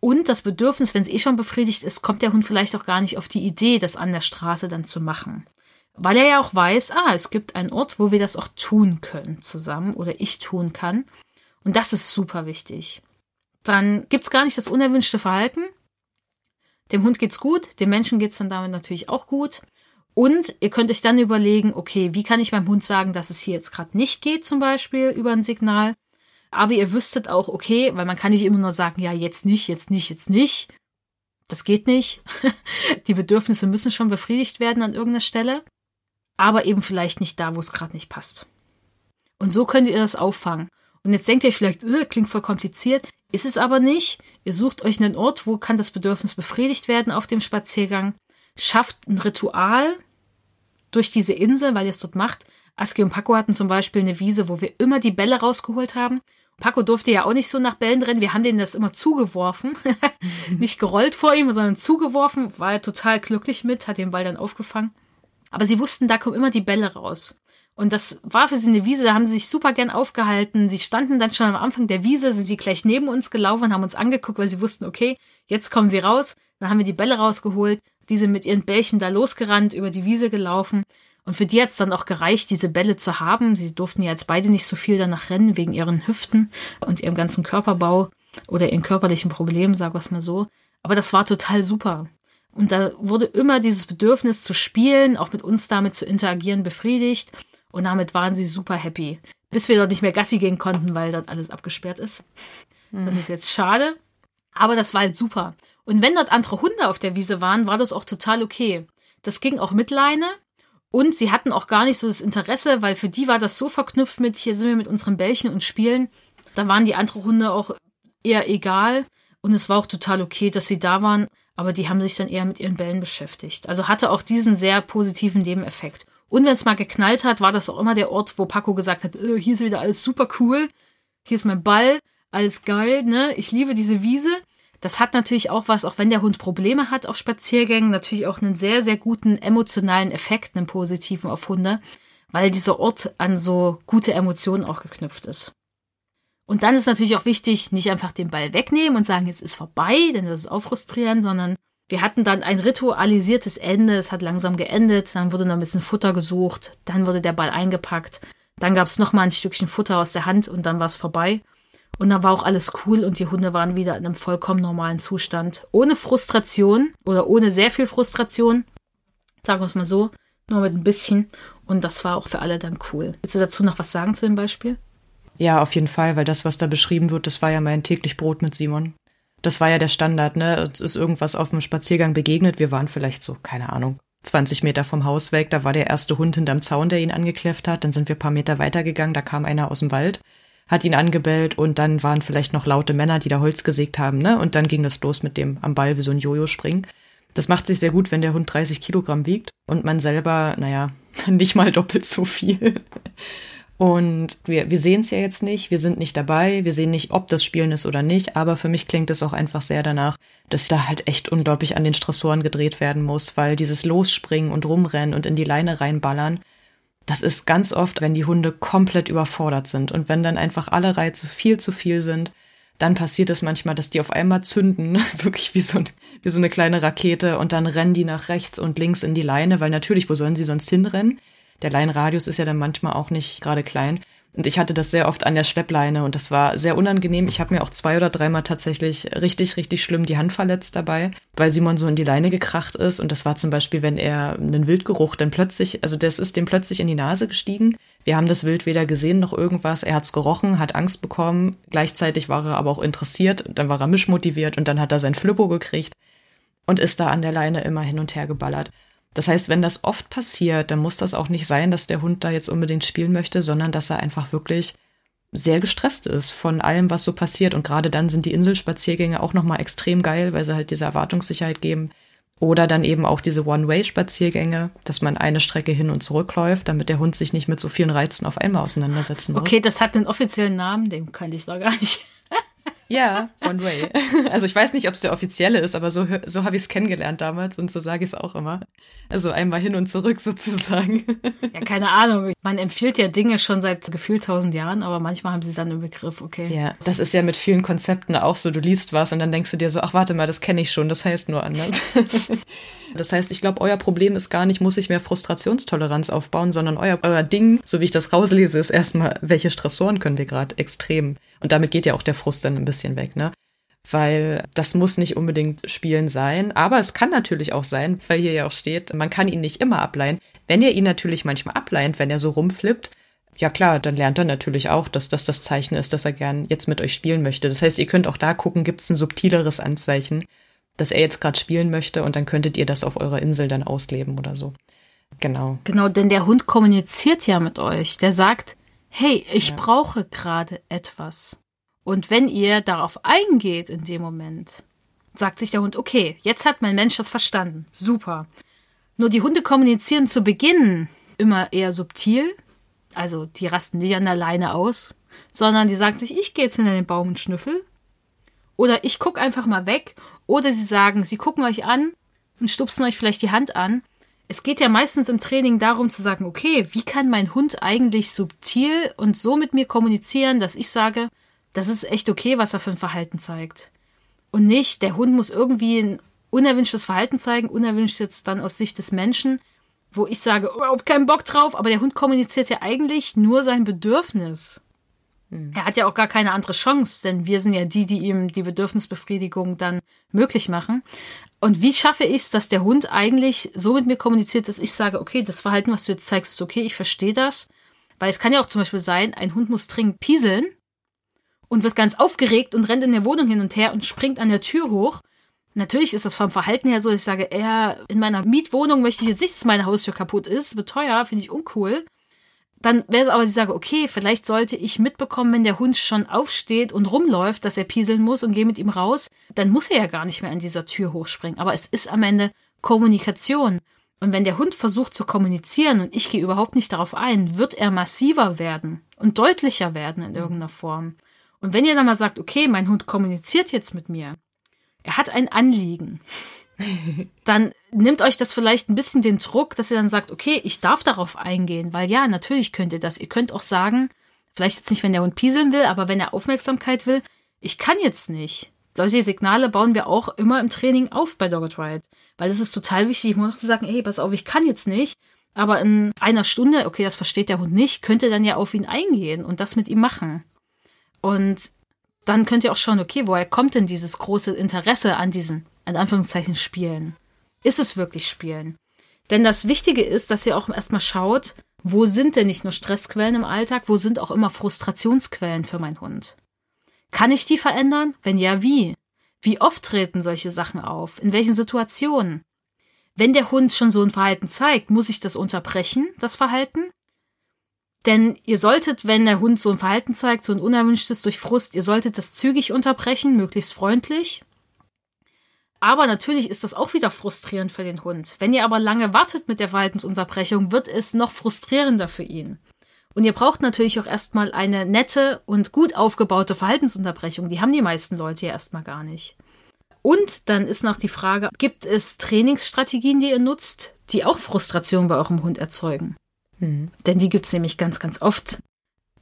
Und das Bedürfnis, wenn es eh schon befriedigt ist, kommt der Hund vielleicht auch gar nicht auf die Idee, das an der Straße dann zu machen. Weil er ja auch weiß, ah, es gibt einen Ort, wo wir das auch tun können zusammen oder ich tun kann. Und das ist super wichtig dann gibt's gar nicht das unerwünschte Verhalten. Dem Hund geht's gut, dem Menschen geht's dann damit natürlich auch gut. Und ihr könnt euch dann überlegen, okay, wie kann ich meinem Hund sagen, dass es hier jetzt gerade nicht geht, zum Beispiel über ein Signal. Aber ihr wüsstet auch, okay, weil man kann nicht immer nur sagen, ja, jetzt nicht, jetzt nicht, jetzt nicht. Das geht nicht. *laughs* Die Bedürfnisse müssen schon befriedigt werden an irgendeiner Stelle. Aber eben vielleicht nicht da, wo es gerade nicht passt. Und so könnt ihr das auffangen. Und jetzt denkt ihr vielleicht, klingt voll kompliziert. Ist es aber nicht. Ihr sucht euch einen Ort, wo kann das Bedürfnis befriedigt werden auf dem Spaziergang. Schafft ein Ritual durch diese Insel, weil ihr es dort macht. Aski und Paco hatten zum Beispiel eine Wiese, wo wir immer die Bälle rausgeholt haben. Paco durfte ja auch nicht so nach Bällen rennen. Wir haben denen das immer zugeworfen. *laughs* nicht gerollt vor ihm, sondern zugeworfen. War er total glücklich mit, hat den Ball dann aufgefangen. Aber sie wussten, da kommen immer die Bälle raus. Und das war für sie eine Wiese, da haben sie sich super gern aufgehalten. Sie standen dann schon am Anfang der Wiese, sind sie gleich neben uns gelaufen und haben uns angeguckt, weil sie wussten, okay, jetzt kommen sie raus. Dann haben wir die Bälle rausgeholt. Die sind mit ihren Bällchen da losgerannt, über die Wiese gelaufen. Und für die hat es dann auch gereicht, diese Bälle zu haben. Sie durften ja jetzt beide nicht so viel danach rennen, wegen ihren Hüften und ihrem ganzen Körperbau oder ihren körperlichen Problemen, wir es mal so. Aber das war total super. Und da wurde immer dieses Bedürfnis zu spielen, auch mit uns damit zu interagieren, befriedigt. Und damit waren sie super happy. Bis wir dort nicht mehr Gassi gehen konnten, weil dort alles abgesperrt ist. Das ist jetzt schade. Aber das war halt super. Und wenn dort andere Hunde auf der Wiese waren, war das auch total okay. Das ging auch mit Leine. Und sie hatten auch gar nicht so das Interesse, weil für die war das so verknüpft mit, hier sind wir mit unseren Bällchen und spielen. Da waren die anderen Hunde auch eher egal. Und es war auch total okay, dass sie da waren. Aber die haben sich dann eher mit ihren Bällen beschäftigt. Also hatte auch diesen sehr positiven Nebeneffekt. Und wenn es mal geknallt hat, war das auch immer der Ort, wo Paco gesagt hat, äh, hier ist wieder alles super cool, hier ist mein Ball, alles geil, ne? Ich liebe diese Wiese. Das hat natürlich auch was, auch wenn der Hund Probleme hat auf Spaziergängen, natürlich auch einen sehr, sehr guten emotionalen Effekt, einen positiven auf Hunde, weil dieser Ort an so gute Emotionen auch geknüpft ist. Und dann ist natürlich auch wichtig, nicht einfach den Ball wegnehmen und sagen, jetzt ist vorbei, denn das ist auch frustrierend, sondern Wir hatten dann ein ritualisiertes Ende, es hat langsam geendet, dann wurde noch ein bisschen Futter gesucht, dann wurde der Ball eingepackt, dann gab es nochmal ein Stückchen Futter aus der Hand und dann war es vorbei. Und dann war auch alles cool und die Hunde waren wieder in einem vollkommen normalen Zustand. Ohne Frustration oder ohne sehr viel Frustration, sagen wir es mal so, nur mit ein bisschen. Und das war auch für alle dann cool. Willst du dazu noch was sagen zu dem Beispiel? Ja, auf jeden Fall, weil das, was da beschrieben wird, das war ja mein täglich Brot mit Simon. Das war ja der Standard, ne? Uns ist irgendwas auf dem Spaziergang begegnet. Wir waren vielleicht so, keine Ahnung, 20 Meter vom Haus weg. Da war der erste Hund hinterm Zaun, der ihn angekläfft hat. Dann sind wir paar Meter weitergegangen. Da kam einer aus dem Wald, hat ihn angebellt und dann waren vielleicht noch laute Männer, die da Holz gesägt haben, ne? Und dann ging das los mit dem am Ball wie so ein Jojo springen. Das macht sich sehr gut, wenn der Hund 30 Kilogramm wiegt und man selber, naja, *laughs* nicht mal doppelt so viel. Und wir, wir sehen es ja jetzt nicht, wir sind nicht dabei, wir sehen nicht, ob das Spielen ist oder nicht, aber für mich klingt es auch einfach sehr danach, dass da halt echt unglaublich an den Stressoren gedreht werden muss, weil dieses Losspringen und Rumrennen und in die Leine reinballern, das ist ganz oft, wenn die Hunde komplett überfordert sind und wenn dann einfach alle Reize viel zu viel sind, dann passiert es manchmal, dass die auf einmal zünden, *laughs* wirklich wie so, ein, wie so eine kleine Rakete und dann rennen die nach rechts und links in die Leine, weil natürlich, wo sollen sie sonst hinrennen? Der Leinenradius ist ja dann manchmal auch nicht gerade klein. Und ich hatte das sehr oft an der Schleppleine und das war sehr unangenehm. Ich habe mir auch zwei oder dreimal tatsächlich richtig, richtig schlimm die Hand verletzt dabei, weil Simon so in die Leine gekracht ist. Und das war zum Beispiel, wenn er einen Wildgeruch dann plötzlich, also das ist dem plötzlich in die Nase gestiegen. Wir haben das Wild weder gesehen noch irgendwas. Er hat's gerochen, hat Angst bekommen. Gleichzeitig war er aber auch interessiert. Dann war er mischmotiviert und dann hat er sein Flippo gekriegt und ist da an der Leine immer hin und her geballert. Das heißt, wenn das oft passiert, dann muss das auch nicht sein, dass der Hund da jetzt unbedingt spielen möchte, sondern dass er einfach wirklich sehr gestresst ist von allem, was so passiert. Und gerade dann sind die Inselspaziergänge auch nochmal extrem geil, weil sie halt diese Erwartungssicherheit geben. Oder dann eben auch diese One-Way-Spaziergänge, dass man eine Strecke hin und zurück läuft, damit der Hund sich nicht mit so vielen Reizen auf einmal auseinandersetzen muss. Okay, das hat einen offiziellen Namen, den kann ich noch gar nicht. Ja, *laughs* One Way. Also ich weiß nicht, ob es der offizielle ist, aber so, so habe ich es kennengelernt damals und so sage ich es auch immer. Also einmal hin und zurück *laughs* sozusagen. Ja, keine Ahnung. Man empfiehlt ja Dinge schon seit gefühlt tausend Jahren, aber manchmal haben sie dann im Begriff, okay. Ja, das ist ja mit vielen Konzepten auch so. Du liest was und dann denkst du dir so, ach warte mal, das kenne ich schon, das heißt nur anders. *laughs* Das heißt, ich glaube, euer Problem ist gar nicht, muss ich mehr Frustrationstoleranz aufbauen, sondern euer, euer Ding, so wie ich das rauslese, ist erstmal, welche Stressoren können wir gerade extrem und damit geht ja auch der Frust dann ein bisschen weg, ne? Weil das muss nicht unbedingt Spielen sein, aber es kann natürlich auch sein, weil hier ja auch steht, man kann ihn nicht immer ableihen. Wenn ihr ihn natürlich manchmal ableint, wenn er so rumflippt, ja klar, dann lernt er natürlich auch, dass das das Zeichen ist, dass er gern jetzt mit euch spielen möchte. Das heißt, ihr könnt auch da gucken, gibt es ein subtileres Anzeichen, dass er jetzt gerade spielen möchte und dann könntet ihr das auf eurer Insel dann ausleben oder so. Genau. Genau, denn der Hund kommuniziert ja mit euch. Der sagt, hey, ich ja. brauche gerade etwas. Und wenn ihr darauf eingeht in dem Moment, sagt sich der Hund, okay, jetzt hat mein Mensch das verstanden. Super. Nur die Hunde kommunizieren zu Beginn immer eher subtil. Also die rasten nicht an der Leine aus, sondern die sagen sich, ich gehe jetzt hinter den Baum und schnüffel. Oder ich gucke einfach mal weg. Oder sie sagen, sie gucken euch an und stupsen euch vielleicht die Hand an es geht ja meistens im Training darum zu sagen, okay, wie kann mein Hund eigentlich subtil und so mit mir kommunizieren, dass ich sage, das ist echt okay, was er für ein Verhalten zeigt. Und nicht, der Hund muss irgendwie ein unerwünschtes Verhalten zeigen, unerwünscht jetzt dann aus Sicht des Menschen, wo ich sage, überhaupt keinen Bock drauf, aber der Hund kommuniziert ja eigentlich nur sein Bedürfnis. Hm. Er hat ja auch gar keine andere Chance, denn wir sind ja die, die ihm die Bedürfnisbefriedigung dann möglich machen. Und wie schaffe ich es, dass der Hund eigentlich so mit mir kommuniziert, dass ich sage, okay, das Verhalten, was du jetzt zeigst, ist okay, ich verstehe das. Weil es kann ja auch zum Beispiel sein, ein Hund muss dringend pieseln und wird ganz aufgeregt und rennt in der Wohnung hin und her und springt an der Tür hoch. Natürlich ist das vom Verhalten her so, dass ich sage, eher in meiner Mietwohnung möchte ich jetzt nicht, dass meine Haustür kaputt ist, wird teuer, finde ich uncool. Dann wäre es aber, die sage, okay, vielleicht sollte ich mitbekommen, wenn der Hund schon aufsteht und rumläuft, dass er pieseln muss und gehe mit ihm raus, dann muss er ja gar nicht mehr an dieser Tür hochspringen. Aber es ist am Ende Kommunikation. Und wenn der Hund versucht zu kommunizieren und ich gehe überhaupt nicht darauf ein, wird er massiver werden und deutlicher werden in irgendeiner Form. Und wenn ihr dann mal sagt, okay, mein Hund kommuniziert jetzt mit mir, er hat ein Anliegen, *laughs* dann nimmt euch das vielleicht ein bisschen den Druck, dass ihr dann sagt, okay, ich darf darauf eingehen, weil ja, natürlich könnt ihr das. Ihr könnt auch sagen, vielleicht jetzt nicht, wenn der Hund pieseln will, aber wenn er Aufmerksamkeit will, ich kann jetzt nicht. solche Signale bauen wir auch immer im Training auf bei Dogged Ride. Weil es ist total wichtig, immer noch zu sagen, hey, pass auf, ich kann jetzt nicht. Aber in einer Stunde, okay, das versteht der Hund nicht, könnt ihr dann ja auf ihn eingehen und das mit ihm machen. Und dann könnt ihr auch schauen, okay, woher kommt denn dieses große Interesse an diesen, in Anführungszeichen, Spielen? Ist es wirklich Spielen? Denn das Wichtige ist, dass ihr auch erstmal schaut, wo sind denn nicht nur Stressquellen im Alltag, wo sind auch immer Frustrationsquellen für meinen Hund? Kann ich die verändern? Wenn ja, wie? Wie oft treten solche Sachen auf? In welchen Situationen? Wenn der Hund schon so ein Verhalten zeigt, muss ich das unterbrechen, das Verhalten? Denn ihr solltet, wenn der Hund so ein Verhalten zeigt, so ein unerwünschtes durch Frust, ihr solltet das zügig unterbrechen, möglichst freundlich. Aber natürlich ist das auch wieder frustrierend für den Hund. Wenn ihr aber lange wartet mit der Verhaltensunterbrechung, wird es noch frustrierender für ihn. Und ihr braucht natürlich auch erstmal eine nette und gut aufgebaute Verhaltensunterbrechung. Die haben die meisten Leute ja erstmal gar nicht. Und dann ist noch die Frage, gibt es Trainingsstrategien, die ihr nutzt, die auch Frustration bei eurem Hund erzeugen? Mhm. Denn die gibt's nämlich ganz, ganz oft.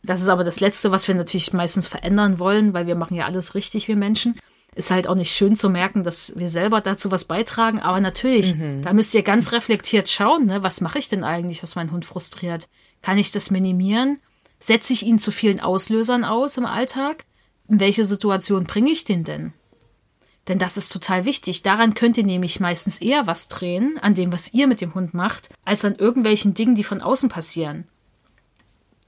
Das ist aber das Letzte, was wir natürlich meistens verändern wollen, weil wir machen ja alles richtig, wir Menschen. Ist halt auch nicht schön zu merken, dass wir selber dazu was beitragen. Aber natürlich, mhm. da müsst ihr ganz reflektiert schauen, ne? was mache ich denn eigentlich, was mein Hund frustriert? Kann ich das minimieren? Setze ich ihn zu vielen Auslösern aus im Alltag? In welche Situation bringe ich den denn? Denn das ist total wichtig. Daran könnt ihr nämlich meistens eher was drehen, an dem, was ihr mit dem Hund macht, als an irgendwelchen Dingen, die von außen passieren.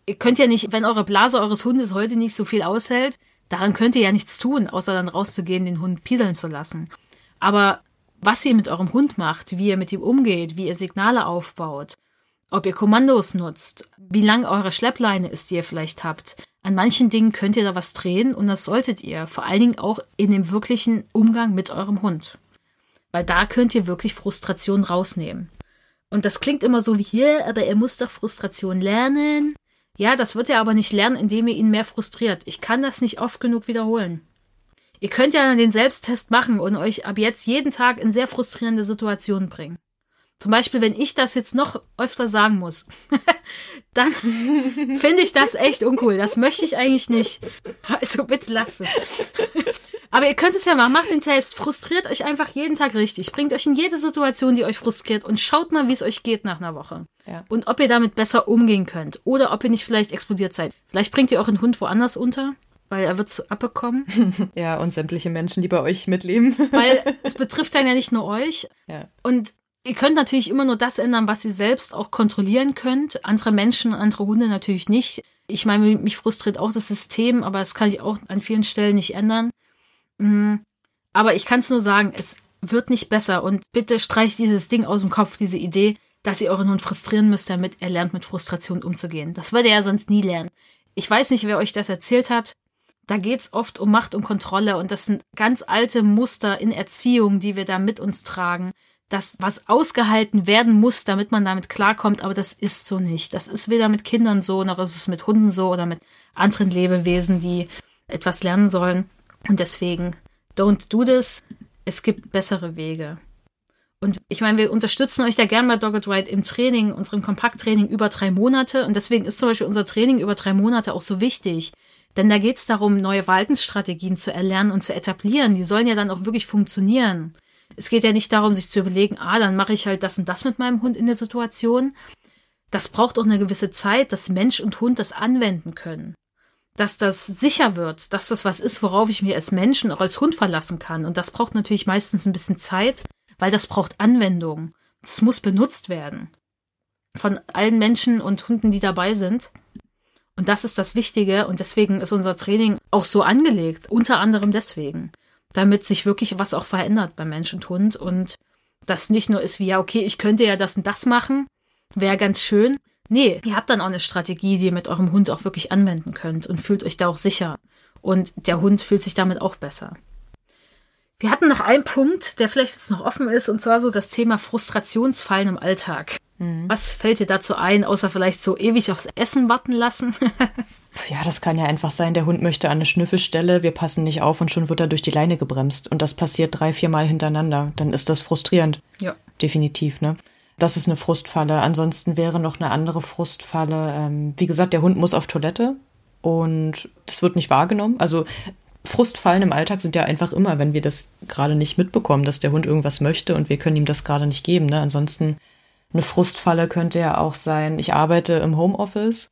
Ihr könnt ja nicht, wenn eure Blase eures Hundes heute nicht so viel aushält, Daran könnt ihr ja nichts tun, außer dann rauszugehen, den Hund pieseln zu lassen. Aber was ihr mit eurem Hund macht, wie ihr mit ihm umgeht, wie ihr Signale aufbaut, ob ihr Kommandos nutzt, wie lang eure Schleppleine ist, die ihr vielleicht habt. An manchen Dingen könnt ihr da was drehen und das solltet ihr, vor allen Dingen auch in dem wirklichen Umgang mit eurem Hund. Weil da könnt ihr wirklich Frustration rausnehmen. Und das klingt immer so wie, hier, aber er muss doch Frustration lernen. Ja, das wird er aber nicht lernen, indem ihr ihn mehr frustriert. Ich kann das nicht oft genug wiederholen. Ihr könnt ja den Selbsttest machen und euch ab jetzt jeden Tag in sehr frustrierende Situationen bringen. Zum Beispiel, wenn ich das jetzt noch öfter sagen muss, *laughs* dann finde ich das echt uncool. Das möchte ich eigentlich nicht. Also bitte lasst es. Aber ihr könnt es ja machen. Macht den Test. Frustriert euch einfach jeden Tag richtig. Bringt euch in jede Situation, die euch frustriert und schaut mal, wie es euch geht nach einer Woche. Ja. Und ob ihr damit besser umgehen könnt. Oder ob ihr nicht vielleicht explodiert seid. Vielleicht bringt ihr euren Hund woanders unter weil er wird abbekommen. *laughs* Ja, und sämtliche Menschen, die bei euch mitleben. Weil *laughs* es betrifft dann ja nicht nur euch. Ja. Und Ihr könnt natürlich immer nur das ändern, was ihr selbst auch kontrollieren könnt. Andere Menschen, andere Hunde natürlich nicht. Ich meine, mich frustriert auch das System, aber das kann ich auch an vielen Stellen nicht ändern. Mm, aber ich kann es nur sagen, es wird nicht besser und bitte streicht dieses Ding aus dem Kopf, diese Idee, dass ihr euren Hund frustrieren müsst, damit er lernt, mit Frustration umzugehen. Das würde er sonst nie lernen. Ich weiß nicht, wer euch das erzählt hat. Da geht's oft um Macht und Kontrolle und das sind ganz alte Muster in Erziehung, die wir da mit uns tragen das, was ausgehalten werden muss, damit man damit klarkommt, aber das ist so nicht. Das ist weder mit Kindern so, noch ist es mit Hunden so oder mit anderen Lebewesen, die etwas lernen sollen. Und deswegen, don't do this. Es gibt bessere Wege. Und ich meine, wir unterstützen euch da gern bei Dogged Ride im Training, unserem Kompakttraining über drei Monate. Und deswegen ist zum Beispiel unser Training über drei Monate auch so wichtig. Denn da geht es darum, neue Verhaltensstrategien zu erlernen und zu etablieren. Die sollen ja dann auch wirklich funktionieren. Es geht ja nicht darum, sich zu überlegen, ah, dann mache ich halt das und das mit meinem Hund in der Situation. Das braucht auch eine gewisse Zeit, dass Mensch und Hund das anwenden können. Dass das sicher wird, dass das was ist, worauf ich mich als Mensch und auch als Hund verlassen kann. Und das braucht natürlich meistens ein bisschen Zeit, weil das braucht Anwendung. Das muss benutzt werden. Von allen Menschen und Hunden, die dabei sind. Und das ist das Wichtige und deswegen ist unser Training auch so angelegt. Unter anderem deswegen damit sich wirklich was auch verändert beim Mensch und Hund und das nicht nur ist wie, ja, okay, ich könnte ja das und das machen, wäre ganz schön. Nee, ihr habt dann auch eine Strategie, die ihr mit eurem Hund auch wirklich anwenden könnt und fühlt euch da auch sicher. Und der Hund fühlt sich damit auch besser. Wir hatten noch einen Punkt, der vielleicht jetzt noch offen ist, und zwar so das Thema Frustrationsfallen im Alltag. Mhm. Was fällt dir dazu ein, außer vielleicht so ewig aufs Essen warten lassen? *laughs* Ja, das kann ja einfach sein, der Hund möchte an eine Schnüffelstelle, wir passen nicht auf und schon wird er durch die Leine gebremst. Und das passiert drei, vier Mal hintereinander. Dann ist das frustrierend. Ja. Definitiv, ne? Das ist eine Frustfalle. Ansonsten wäre noch eine andere Frustfalle. Ähm, wie gesagt, der Hund muss auf Toilette und das wird nicht wahrgenommen. Also Frustfallen im Alltag sind ja einfach immer, wenn wir das gerade nicht mitbekommen, dass der Hund irgendwas möchte und wir können ihm das gerade nicht geben. Ne? Ansonsten eine Frustfalle könnte ja auch sein, ich arbeite im Homeoffice,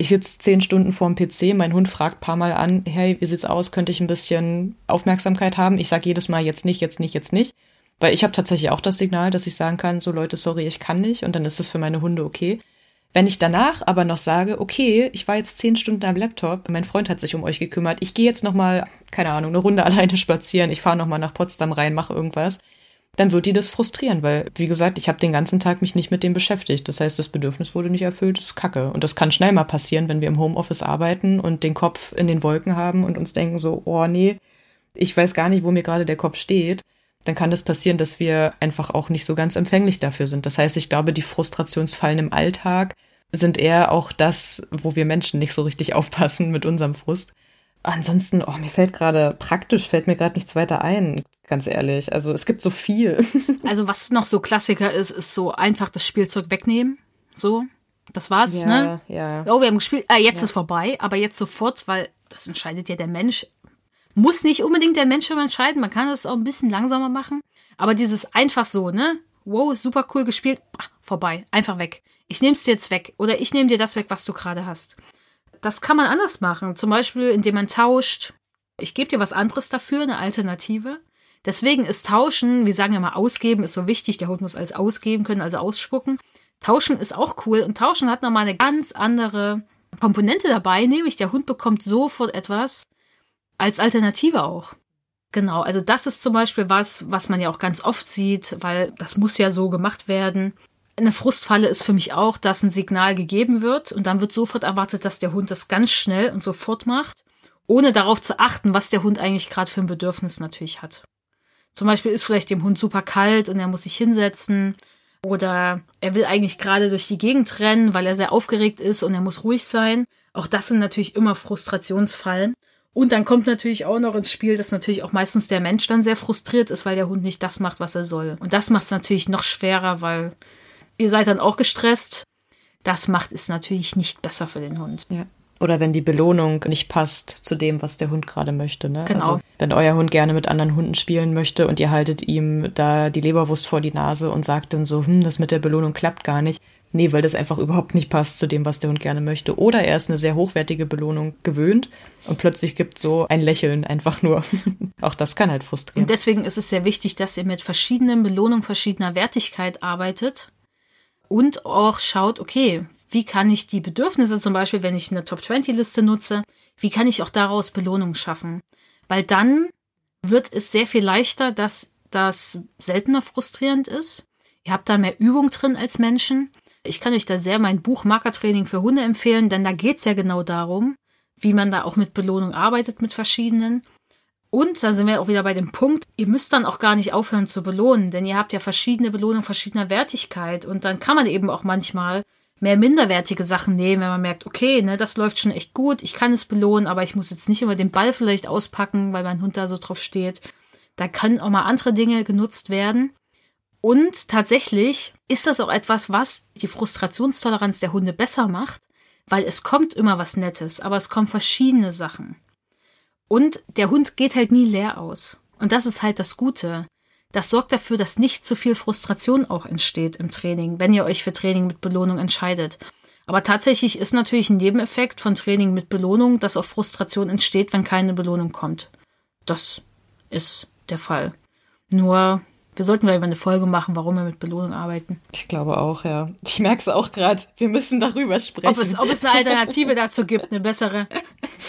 ich sitze zehn Stunden vorm PC, mein Hund fragt paar Mal an, hey, wie sieht's aus, könnte ich ein bisschen Aufmerksamkeit haben? Ich sage jedes Mal jetzt nicht, jetzt nicht, jetzt nicht. Weil ich habe tatsächlich auch das Signal, dass ich sagen kann, so Leute, sorry, ich kann nicht und dann ist das für meine Hunde okay. Wenn ich danach aber noch sage, okay, ich war jetzt zehn Stunden am Laptop, mein Freund hat sich um euch gekümmert, ich gehe jetzt noch mal, keine Ahnung, eine Runde *laughs* alleine spazieren, ich fahre noch mal nach Potsdam rein, mache irgendwas, dann wird die das frustrieren, weil, wie gesagt, ich habe den ganzen Tag mich nicht mit dem beschäftigt. Das heißt, das Bedürfnis wurde nicht erfüllt, das ist kacke. Und das kann schnell mal passieren, wenn wir im Homeoffice arbeiten und den Kopf in den Wolken haben und uns denken so, oh nee, ich weiß gar nicht, wo mir gerade der Kopf steht dann kann das passieren, dass wir einfach auch nicht so ganz empfänglich dafür sind. Das heißt, ich glaube, die Frustrationsfallen im Alltag sind eher auch das, wo wir Menschen nicht so richtig *laughs* aufpassen mit unserem Frust. Ansonsten, oh, mir fällt gerade praktisch, fällt mir gerade nichts weiter ein, ganz ehrlich. Also es gibt so viel. *laughs* Also was noch so Klassiker ist, ist so einfach das Spielzeug wegnehmen. So, das war's, ja, ne? Ja. Oh, wir haben gespielt, ah, jetzt Ja. ist vorbei, aber jetzt sofort, weil das entscheidet ja der Mensch. Muss nicht unbedingt der Mensch immer entscheiden, man kann das auch ein bisschen langsamer machen. Aber dieses einfach so, ne? Wow, super cool gespielt, ah, vorbei, einfach weg. Ich nehm's dir jetzt weg oder ich nehme dir das weg, was du gerade hast. Das kann man anders machen, zum Beispiel indem man tauscht. Ich gebe dir was anderes dafür, eine Alternative. Deswegen ist Tauschen, wir sagen mal ausgeben, ist so wichtig. Der Hund muss alles ausgeben können, also ausspucken. Tauschen ist auch cool und Tauschen hat nochmal eine ganz andere Komponente dabei, nämlich der Hund bekommt sofort etwas als Alternative auch. Genau, also das ist zum Beispiel was, was man ja auch ganz oft sieht, weil das muss ja so gemacht werden. Eine Frustfalle ist für mich auch, dass ein Signal gegeben wird und dann wird sofort erwartet, dass der Hund das ganz schnell und sofort macht, ohne darauf zu achten, was der Hund eigentlich gerade für ein Bedürfnis natürlich hat. Zum Beispiel ist vielleicht dem Hund super kalt und er muss sich hinsetzen oder er will eigentlich gerade durch die Gegend rennen, weil er sehr aufgeregt ist und er muss ruhig sein. Auch das sind natürlich immer Frustrationsfallen. Und dann kommt natürlich auch noch ins Spiel, dass natürlich auch meistens der Mensch dann sehr frustriert ist, weil der Hund nicht das macht, was er soll. Und das macht es natürlich noch schwerer, weil ihr seid dann auch gestresst. Das macht es natürlich nicht besser für den Hund. Ja. Oder wenn die Belohnung nicht passt zu dem, was der Hund gerade möchte. Ne? Genau. Also, wenn euer Hund gerne mit anderen Hunden spielen möchte und ihr haltet ihm da die Leberwurst vor die Nase und sagt dann so, hm, das mit der Belohnung klappt gar nicht. Nee, weil das einfach überhaupt nicht passt zu dem, was der Hund gerne möchte. Oder er ist eine sehr hochwertige Belohnung gewöhnt und plötzlich gibt so ein Lächeln einfach nur. *laughs* Auch das kann halt frustrieren. Und deswegen ist es sehr wichtig, dass ihr mit verschiedenen Belohnungen verschiedener Wertigkeit arbeitet und auch schaut, okay, wie kann ich die Bedürfnisse zum Beispiel, wenn ich eine Top-20-Liste nutze, wie kann ich auch daraus Belohnungen schaffen? Weil dann wird es sehr viel leichter, dass das seltener frustrierend ist. Ihr habt da mehr Übung drin als Menschen. Ich kann euch da sehr mein Buch Markertraining für Hunde empfehlen, denn da geht's ja genau darum, wie man da auch mit Belohnung arbeitet, mit verschiedenen. Und dann sind wir auch wieder bei dem Punkt, ihr müsst dann auch gar nicht aufhören zu belohnen, denn ihr habt ja verschiedene Belohnungen verschiedener Wertigkeit und dann kann man eben auch manchmal mehr minderwertige Sachen nehmen, wenn man merkt, okay, ne, das läuft schon echt gut, ich kann es belohnen, aber ich muss jetzt nicht immer den Ball vielleicht auspacken, weil mein Hund da so drauf steht. Da können auch mal andere Dinge genutzt werden. Und tatsächlich ist das auch etwas, was die Frustrationstoleranz der Hunde besser macht, weil es kommt immer was Nettes, aber es kommen verschiedene Sachen. Und der Hund geht halt nie leer aus. Und das ist halt das Gute. Das sorgt dafür, dass nicht zu viel Frustration auch entsteht im Training, wenn ihr euch für Training mit Belohnung entscheidet. Aber tatsächlich ist natürlich ein Nebeneffekt von Training mit Belohnung, dass auch Frustration entsteht, wenn keine Belohnung kommt. Das ist der Fall. Nur, wir sollten vielleicht mal eine Folge machen, warum wir mit Belohnung arbeiten. Ich glaube auch, ja. Ich merke es auch gerade. Wir müssen darüber sprechen. Ob es, ob es eine Alternative *laughs* dazu gibt, eine bessere.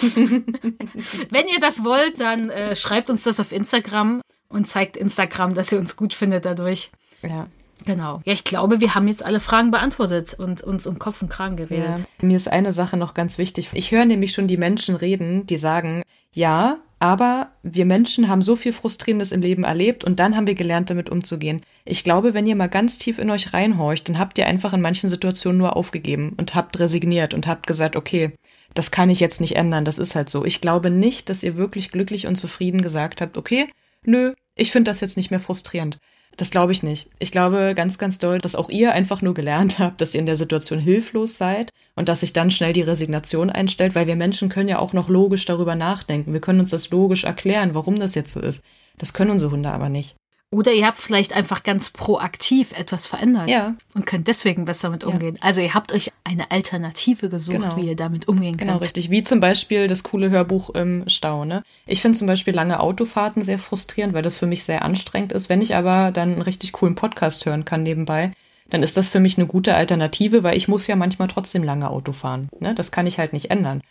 *laughs* Wenn ihr das wollt, dann äh, schreibt uns das auf Instagram und zeigt Instagram, dass ihr uns gut findet dadurch. ja. Genau. Ja, ich glaube, wir haben jetzt alle Fragen beantwortet und uns um Kopf und Kragen Ja. geredet. Mir ist eine Sache noch ganz wichtig. Ich höre nämlich schon die Menschen reden, die sagen, ja, aber wir Menschen haben so viel Frustrierendes im Leben erlebt und dann haben wir gelernt, damit umzugehen. Ich glaube, wenn ihr mal ganz tief in euch reinhorcht, dann habt ihr einfach in manchen Situationen nur aufgegeben und habt resigniert und habt gesagt, okay, das kann ich jetzt nicht ändern, das ist halt so. Ich glaube nicht, dass ihr wirklich glücklich und zufrieden gesagt habt, okay, nö, ich finde das jetzt nicht mehr frustrierend. Das glaube ich nicht. Ich glaube ganz, ganz doll, dass auch ihr einfach nur gelernt habt, dass ihr in der Situation hilflos seid und dass sich dann schnell die Resignation einstellt, weil wir Menschen können ja auch noch logisch darüber nachdenken. Wir können uns das logisch erklären, warum das jetzt so ist. Das können unsere Hunde aber nicht. Oder ihr habt vielleicht einfach ganz proaktiv etwas verändert Ja. und könnt deswegen besser mit umgehen. Also ihr habt euch eine Alternative gesucht, Genau. wie ihr damit umgehen Genau, könnt. richtig. Wie zum Beispiel das coole Hörbuch im Stau. Ne? Ich finde zum Beispiel lange Autofahrten sehr frustrierend, weil das für mich sehr anstrengend ist. Wenn ich aber dann einen richtig coolen Podcast hören kann nebenbei, dann ist das für mich eine gute Alternative, weil ich muss ja manchmal trotzdem lange Auto fahren. Ne? Das kann ich halt nicht ändern.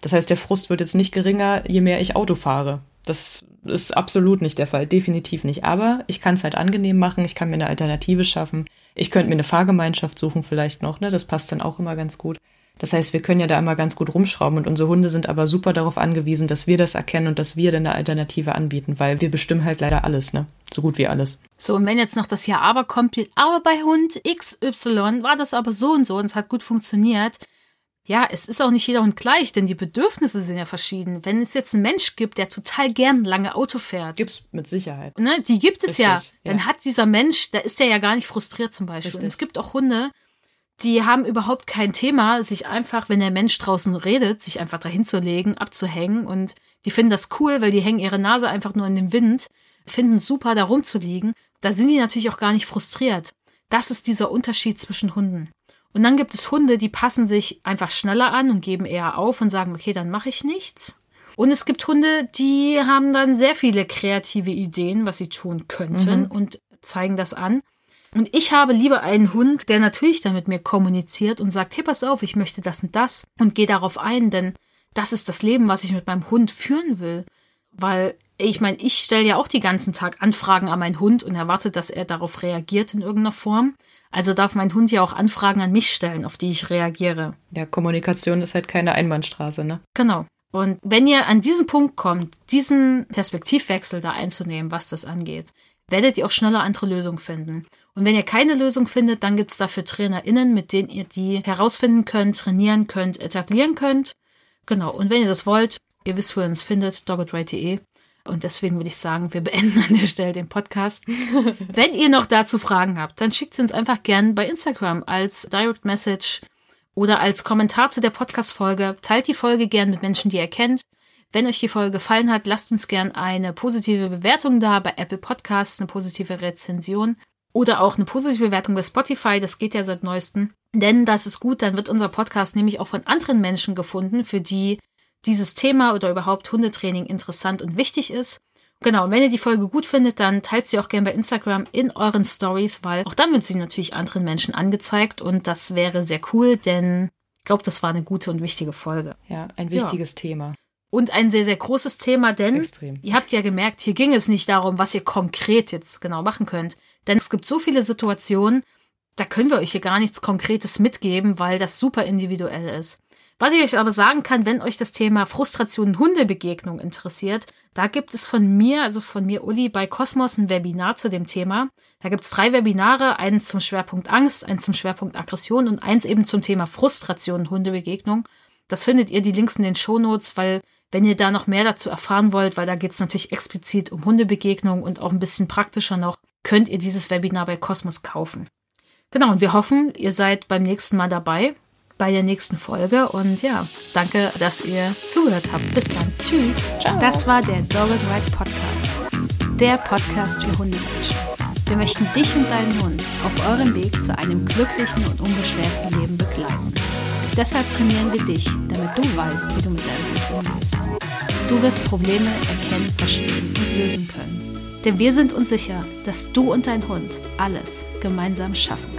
Das heißt, der Frust wird jetzt nicht geringer, je mehr ich Auto fahre. Das ist absolut nicht der Fall, definitiv nicht. Aber ich kann es halt angenehm machen, ich kann mir eine Alternative schaffen. Ich könnte mir eine Fahrgemeinschaft suchen vielleicht noch, ne? Das passt dann auch immer ganz gut. Das heißt, wir können ja da immer ganz gut rumschrauben und unsere Hunde sind aber super darauf angewiesen, dass wir das erkennen und dass wir dann eine Alternative anbieten, weil wir bestimmen halt leider alles, ne? So gut wie alles. So, und wenn jetzt noch das Ja aber kommt, aber bei Hund XY war das aber so und so und es hat gut funktioniert. Ja, es ist auch nicht jeder Hund gleich, denn die Bedürfnisse sind ja verschieden. Wenn es jetzt einen Mensch gibt, der total gern lange Auto fährt, Gibt's mit Sicherheit. ne, die gibt es ja, Richtig, ja. dann hat dieser Mensch, da ist er ja gar nicht frustriert zum Beispiel. Richtig. Und es gibt auch Hunde, die haben überhaupt kein Thema, sich einfach, wenn der Mensch draußen redet, sich einfach dahin zu legen, abzuhängen und die finden das cool, weil die hängen ihre Nase einfach nur in den Wind, finden super, da rumzuliegen. Da sind die natürlich auch gar nicht frustriert. Das ist dieser Unterschied zwischen Hunden. Und dann gibt es Hunde, die passen sich einfach schneller an und geben eher auf und sagen, okay, dann mache ich nichts. Und es gibt Hunde, die haben dann sehr viele kreative Ideen, was sie tun könnten und zeigen das an. Und ich habe lieber einen Hund, der natürlich dann mit mir kommuniziert und sagt, hey, pass auf, ich möchte das und das und gehe darauf ein, denn das ist das Leben, was ich mit meinem Hund führen will. Weil, ich meine, ich stelle ja auch die ganzen Tag Anfragen an meinen Hund und erwarte, dass er darauf reagiert in irgendeiner Form. Also darf mein Hund ja auch Anfragen an mich stellen, auf die ich reagiere. Ja, Kommunikation ist halt keine Einbahnstraße, ne? Genau. Und wenn ihr an diesen Punkt kommt, diesen Perspektivwechsel da einzunehmen, was das angeht, werdet ihr auch schneller andere Lösungen finden. Und wenn ihr keine Lösung findet, dann gibt es dafür TrainerInnen, mit denen ihr die herausfinden könnt, trainieren könnt, etablieren könnt. Genau. Und wenn ihr das wollt, ihr wisst, wo ihr uns findet, doggedright.de. Und deswegen würde ich sagen, wir beenden an der Stelle den Podcast. *laughs* Wenn ihr noch dazu Fragen habt, dann schickt sie uns einfach gern bei Instagram als Direct Message oder als Kommentar zu der Podcast-Folge. Teilt die Folge gern mit Menschen, die ihr kennt. Wenn euch die Folge gefallen hat, lasst uns gern eine positive Bewertung da bei Apple Podcasts, eine positive Rezension oder auch eine positive Bewertung bei Spotify. Das geht ja seit neuestem. Denn das ist gut, dann wird unser Podcast nämlich auch von anderen Menschen gefunden, für die dieses Thema oder überhaupt Hundetraining interessant und wichtig ist. Genau, und wenn ihr die Folge gut findet, dann teilt sie auch gerne bei Instagram in euren Stories, weil auch dann wird sie natürlich anderen Menschen angezeigt und das wäre sehr cool, denn ich glaube, das war eine gute und wichtige Folge. Ja, ein wichtiges Thema. Und ein sehr, sehr großes Thema, denn Extrem. ihr habt ja gemerkt, hier ging es nicht darum, was ihr konkret jetzt genau machen könnt. Denn es gibt so viele Situationen, da können wir euch hier gar nichts Konkretes mitgeben, weil das super individuell ist. Was ich euch aber sagen kann, wenn euch das Thema Frustration und Hundebegegnung interessiert, da gibt es von mir, also von mir Uli, bei Cosmos ein Webinar zu dem Thema. Da gibt es drei Webinare, eins zum Schwerpunkt Angst, eins zum Schwerpunkt Aggression und eins eben zum Thema Frustration und Hundebegegnung. Das findet ihr die Links in den Shownotes, weil wenn ihr da noch mehr dazu erfahren wollt, weil da geht es natürlich explizit um Hundebegegnung und auch ein bisschen praktischer noch, könnt ihr dieses Webinar bei Cosmos kaufen. Genau, und wir hoffen, ihr seid beim nächsten Mal dabei, bei der nächsten Folge. Und ja, danke, dass ihr zugehört habt. Bis dann. Tschüss. Ciao. Das war der Dog and Ride Podcast. Der Podcast für Hundemenschen. Wir möchten dich und deinen Hund auf eurem Weg zu einem glücklichen und unbeschwerten Leben begleiten. Deshalb trainieren wir dich, damit du weißt, wie du mit deinem Hund umgehst. Du wirst Probleme erkennen, verstehen und lösen können. Denn wir sind uns sicher, dass du und dein Hund alles gemeinsam schaffen.